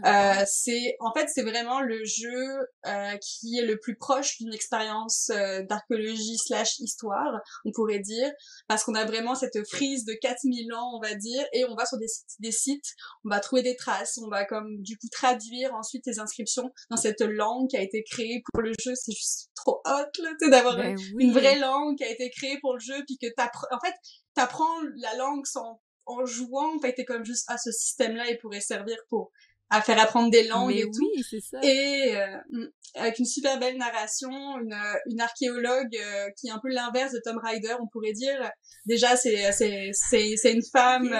euh, c'est en fait c'est vraiment le jeu euh, qui est le plus proche d'une expérience euh, d'archéologie slash histoire, on pourrait dire, parce qu'on a vraiment cette frise de 4000 ans, on va dire, et on va sur des sites, des sites, on va trouver des traces, on va comme du coup traduire ensuite les inscriptions dans cette langue qui a été créée pour le jeu. C'est juste trop hot là, d'avoir ben une, vraie langue qui a été créée pour le jeu, puis que t'apprends, en fait, t'apprends la langue sans en jouant, en fait, t'es comme juste, à ah, ce système-là, il pourrait servir pour à faire apprendre des langues et oui, c'est ça. Et euh, mm, avec une super belle narration, une, euh, une archéologue euh, qui est un peu l'inverse de Tom Rider, on pourrait dire. Déjà, c'est c'est c'est c'est une femme.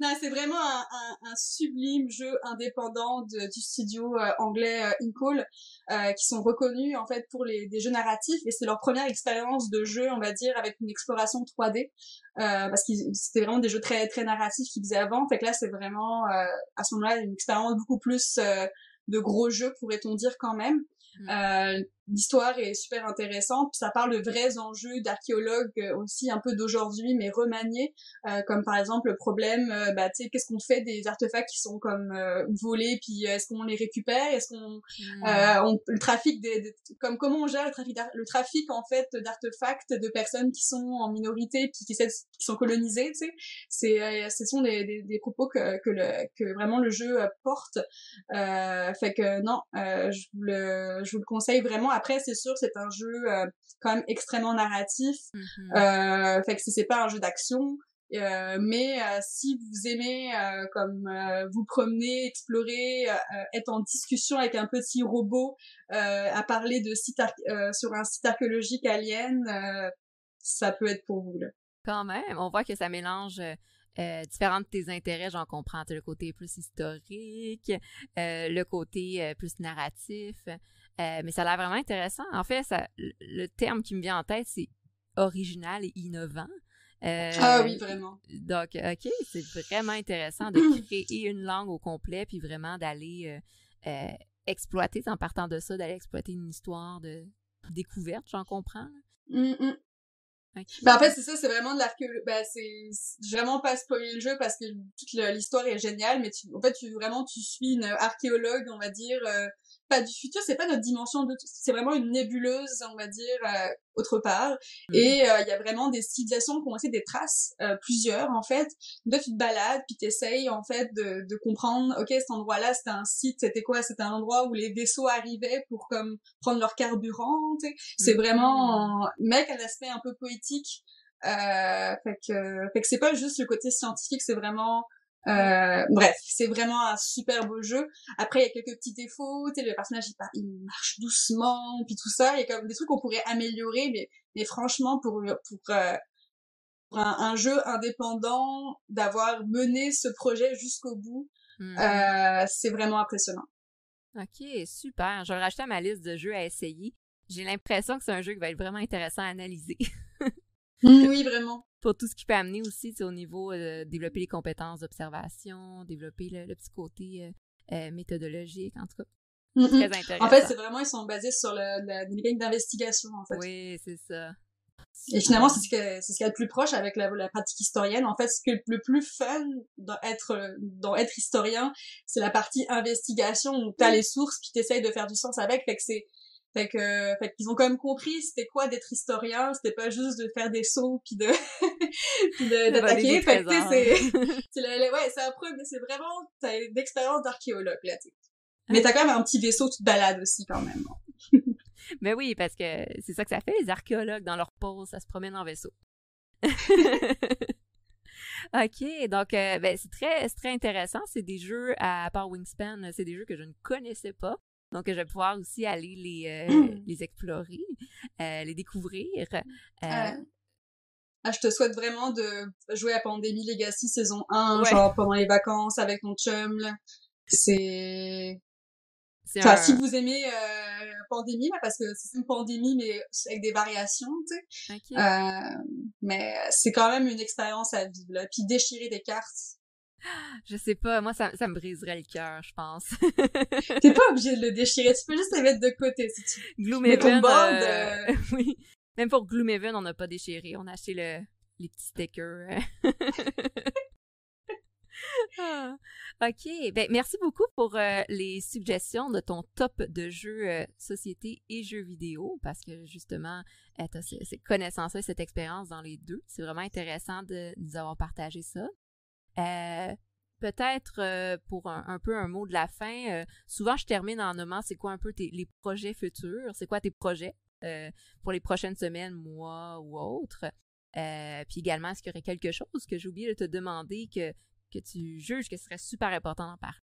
Non, c'est vraiment un, un, un, sublime jeu indépendant de, du studio anglais Incall, qui sont reconnus en fait pour les des jeux narratifs et c'est leur première expérience de jeu, on va dire, avec une exploration 3D. Euh, parce que c'était vraiment des jeux très très narratifs qu'ils faisaient avant. Fait que là, c'est vraiment euh, à ce moment-là une expérience beaucoup plus euh, de gros jeux, pourrait-on dire quand même. Mm. Euh, l'histoire est super intéressante. ça parle de vrais enjeux d'archéologues euh, aussi un peu d'aujourd'hui, mais remaniés, euh, comme par exemple le problème, euh, bah, tu sais, qu'est-ce qu'on fait des artefacts qui sont comme volés, puis est-ce qu'on les récupère, est-ce qu'on, mm. le trafic des, comme comment on gère le trafic, le trafic en fait d'artefacts de personnes qui sont en minorité, puis qui, qui sont colonisées, tu sais, c'est, ce sont des, des, des, propos que que, le, que vraiment le jeu porte. fait que non, je le, je vous le conseille vraiment après, c'est sûr, c'est un jeu euh, quand même extrêmement narratif. Mm-hmm. euh, fait que c'est pas un jeu d'action. Euh, mais euh, si vous aimez euh, comme vous promener, explorer, être en discussion avec un petit robot, à parler de site sur un site archéologique alien, ça peut être pour vous là. Quand même, on voit que ça mélange euh, différents de tes intérêts, j'en comprends. le côté plus historique, le côté plus narratif. Euh, mais ça a l'air vraiment intéressant. En fait, ça, le terme qui me vient en tête, c'est original et innovant. Euh, ah oui, vraiment. Donc, OK, c'est vraiment intéressant de créer une langue au complet, puis vraiment d'aller euh, exploiter, en partant de ça, d'aller exploiter une histoire de découverte, j'en comprends. Mm, mm. Ben, en fait, c'est ça, c'est vraiment de l'archéologie. Ben, c'est vraiment pas spoiler le jeu parce que toute l'histoire est géniale, mais tu, en fait, tu vraiment tu suis une archéologue, on va dire, pas du futur, c'est pas notre dimension de c'est vraiment une nébuleuse, on va dire, euh, autre part. Mm. Et euh, il y a vraiment des civilisations qui ont laissé des traces, euh, plusieurs en fait. Donc tu te balades, puis t'essayes en fait de, de comprendre, ok, cet endroit-là, c'était un site, c'était quoi? C'était un endroit où les vaisseaux arrivaient pour comme prendre leur carburant. tu sais. C'est mm. vraiment, mec, un aspect un peu poétique. Euh, fait que, fait que c'est pas juste le côté scientifique, c'est vraiment euh, bref, c'est vraiment un super beau jeu. Après, il y a quelques petits défauts. Tu sais, le personnage, il, marche doucement, puis tout ça. Il y a comme des trucs qu'on pourrait améliorer, mais, mais franchement, pour, pour, euh, un, jeu indépendant, d'avoir mené ce projet jusqu'au bout, hmm. euh, c'est vraiment impressionnant. Ok, super. Je vais rajouter à ma liste de jeux à essayer. J'ai l'impression que c'est un jeu qui va être vraiment intéressant à analyser. oui, vraiment pour tout ce qui peut amener aussi au niveau de euh, développer les compétences d'observation, développer le, petit côté euh, méthodologique, en tout cas. Mm, très intéressant. En fait, c'est vraiment, ils sont basés sur le, la mécanique d'investigation, en fait. Oui, c'est ça. Et finalement, c'est ce que c'est ce qu'il y a de plus proche avec la, la, pratique historienne. En fait, ce que le plus fun dans être dans être historien, c'est la partie investigation où t'as les sources puis t'essayes de faire du sens avec. Fait que c'est fait que fait qu'ils ont quand même compris c'était quoi d'être historien. C'était pas juste de faire des sauts puis de puis d'attaquer. Fait que c'est c'est ouais c'est un peu mais c'est vraiment t'as une expérience d'archéologue là. T'sais. Mais t'as quand même un petit vaisseau tu te balades aussi quand même. Mais oui, parce que c'est ça que ça fait, les archéologues, dans leur pause, ça se promène en vaisseau. OK, donc euh, ben, c'est très, très intéressant. C'est des jeux, à part Wingspan, c'est des jeux que je ne connaissais pas. Donc, je vais pouvoir aussi aller les, euh, les explorer, euh, les découvrir. Ah, je te souhaite vraiment de jouer à Pandémie Legacy saison 1, genre pendant les vacances avec mon chum. C'est Enfin, si vous aimez euh, pandémie, parce que c'est une pandémie mais avec des variations, tu sais. Euh, mais c'est quand même une expérience à vivre. Là. Puis déchirer des cartes. Je sais pas, moi ça, ça me briserait le cœur, je pense. T'es pas obligé de le déchirer, tu peux juste le mettre de côté si tu. Gloomhaven. Euh... oui. Même pour Gloomhaven, on n'a pas déchiré, on a acheté le les petits stickers. Ah. OK. Ben, merci beaucoup pour euh, les suggestions de ton top de jeux euh, société et jeux vidéo parce que justement, euh, tu as ces, connaissances-là, cette expérience dans les deux. C'est vraiment intéressant de, nous avoir partagé ça. Peut-être pour un, peu un mot de la fin, souvent je termine en nommant c'est quoi un peu tes, les projets futurs, c'est quoi tes projets pour les prochaines semaines, mois ou autres. puis également, est-ce qu'il y aurait quelque chose que j'ai oublié de te demander que, que tu juges que ce serait super important d'en parler?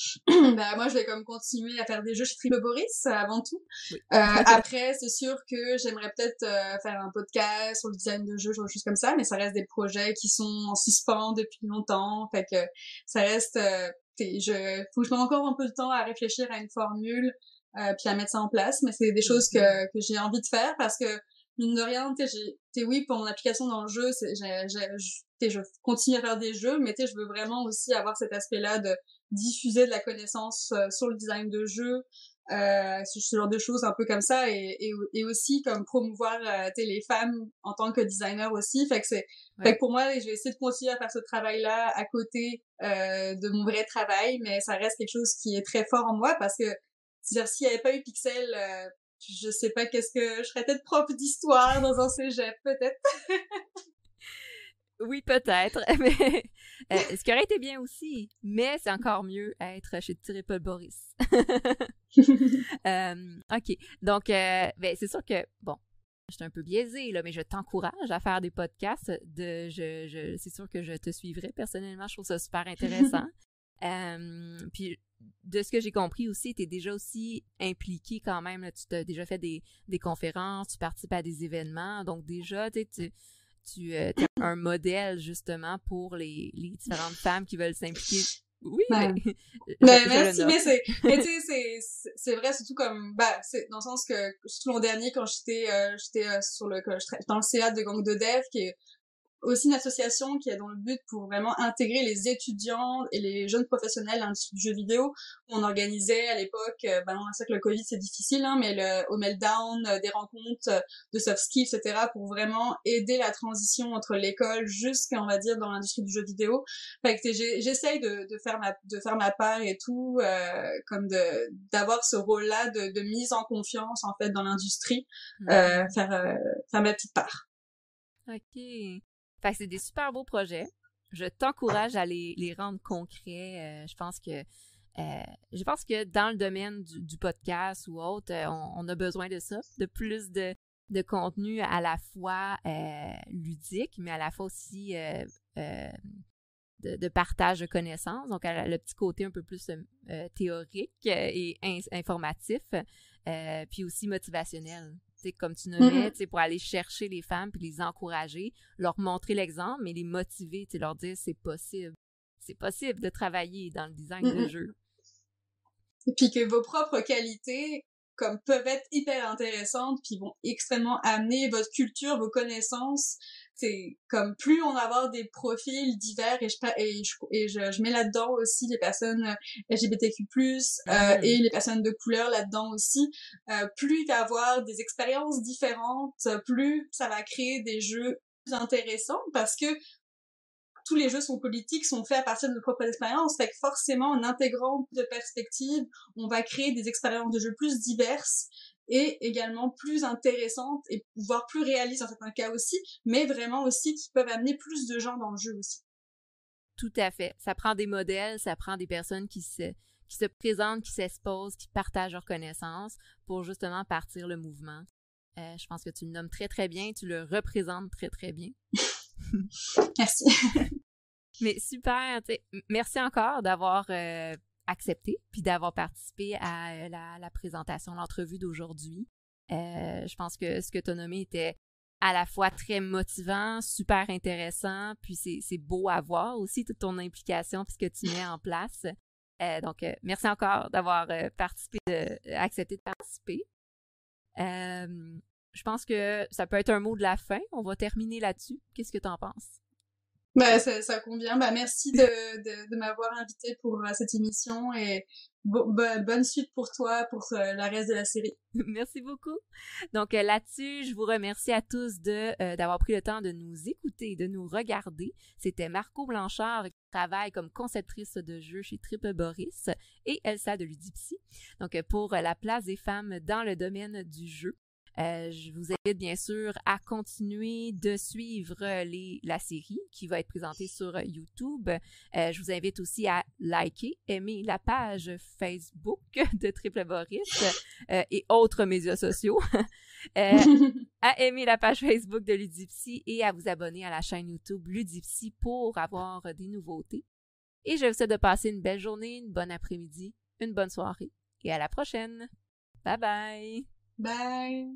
bah, moi, je vais comme continuer à faire des jeux chez Triple Boris avant tout. Euh, après, c'est sûr que j'aimerais peut-être euh, faire un podcast sur le design de jeux, choses comme ça, mais ça reste des projets qui sont en suspens depuis longtemps. Fait que ça reste, euh, je, faut que je encore un peu de temps à réfléchir à une formule, euh, puis à mettre ça en place. Mais c'est des choses que, mm-hmm. que j'ai envie de faire parce que mine de rien, sais, oui, pour mon application dans le jeu, j'ai, je continue à faire des jeux, mais je veux vraiment aussi avoir cet aspect-là de diffuser de la connaissance euh, sur le design de jeu, euh, ce genre de choses un peu comme ça, et, et, aussi comme promouvoir euh, les femmes en tant que designer aussi. Fait que c'est, fait que pour moi, je vais essayer de continuer à faire ce travail-là à côté euh, de mon vrai travail, mais ça reste quelque chose qui est très fort en moi parce que, dire s'il n'y avait pas eu Pixel euh, je sais pas qu'est-ce que je serais peut-être prof d'histoire dans un cégep peut-être. oui, peut-être, mais euh, ce qui aurait été bien aussi, mais c'est encore mieux être chez Triple Boris. euh, ok, donc euh, ben, c'est sûr que bon, je suis un peu biaisée là, mais je t'encourage à faire des podcasts. De, je, je c'est sûr que je te suivrai personnellement. Je trouve ça super intéressant. Puis de ce que j'ai compris aussi, tu es déjà aussi impliqué quand même. Tu as déjà fait des, des, conférences, tu participes à des événements. Donc déjà, tu tu euh, es un modèle justement pour les, les différentes femmes qui veulent s'impliquer. Oui, mais, ben, merci, mais c'est, mais tu sais, c'est, c'est vrai, surtout comme, bah, c'est dans le sens que, tout l'an dernier, quand j'étais, euh, j'étais euh, sur le, dans le CA de Gang de Dev, qui est aussi une association qui a dans le but pour vraiment intégrer les étudiants et les jeunes professionnels dans l'industrie du jeu vidéo. On organisait à l'époque, euh, ben on sait que le Covid c'est difficile, hein, mais le, au meltdown, euh, des rencontres euh, de soft skills, etc. pour vraiment aider la transition entre l'école jusqu'à, on va dire, dans l'industrie du jeu vidéo. Fait que j'essaye de, de faire ma de faire ma part et tout, euh, comme de d'avoir ce rôle-là de, de mise en confiance en fait dans l'industrie, euh, faire faire ma petite part. Ok. Fait que c'est des super beaux projets. Je t'encourage à les, rendre concrets. Euh, je pense que euh, je pense que dans le domaine du, podcast ou autre, euh, on, a besoin de ça, de plus de, contenu à la fois ludique, mais à la fois aussi de, partage de connaissances. Donc, le petit côté un peu plus théorique et informatif, puis aussi motivationnel comme tu nommais, mm pour aller chercher les femmes puis les encourager, leur montrer l'exemple, mais les motiver, leur dire c'est possible. C'est possible de travailler dans le design de jeu. Et puis que vos propres qualités comme peuvent être hyper intéressantes puis vont extrêmement amener votre culture, vos connaissances. C'est comme plus on va avoir des profils divers et je et je, et je, mets là-dedans aussi les personnes LGBTQ+ euh, et les personnes de couleur là-dedans aussi. Euh, plus il va y avoir des expériences différentes, plus ça va créer des jeux plus intéressants parce que tous les jeux sont politiques, sont faits à partir de nos propres expériences. Fait que forcément, en intégrant de perspectives, on va créer des expériences de jeu plus diverses et également plus intéressantes et voire plus réalistes dans certains cas aussi, mais vraiment aussi qui peuvent amener plus de gens dans le jeu aussi. Tout à fait. Ça prend des modèles, ça prend des personnes qui se, qui se présentent, qui s'exposent, qui partagent leurs connaissances pour justement partir le mouvement. Euh, je pense que tu le nommes très très bien, tu le représentes très très bien. Merci. Mais super, merci encore d'avoir euh, accepté puis d'avoir participé à euh, la, présentation, l'entrevue d'aujourd'hui. Euh, je pense que ce que tu as nommé était à la fois très motivant, super intéressant, puis c'est beau à voir aussi toute ton implication puis ce que tu mets en place. donc, merci encore d'avoir participé, accepté de participer. je pense que ça peut être un mot de la fin. On va terminer là-dessus. Qu'est-ce que tu en penses? Bah, ça, convient. Bah, merci de, de, m'avoir invité pour euh, cette émission et bonne suite pour toi pour euh, la reste de la série. merci beaucoup. Donc euh, là-dessus, je vous remercie à tous de d'avoir pris le temps de nous écouter, de nous regarder. C'était Marco Blanchard qui travaille comme conceptrice de jeux chez Triple Boris et Elsa de Ludipsy. Donc pour la place des femmes dans le domaine du jeu. Euh, je vous invite bien sûr à continuer de suivre les, la série qui va être présentée sur YouTube. Euh, je vous invite aussi à liker, aimer la page Facebook de Triple Boris euh, et autres médias sociaux, à aimer la page Facebook de Ludipsy et à vous abonner à la chaîne YouTube Ludipsy pour avoir des nouveautés. Et je vous souhaite de passer une belle journée, une bonne après-midi, une bonne soirée et à la prochaine. Bye bye! Bye.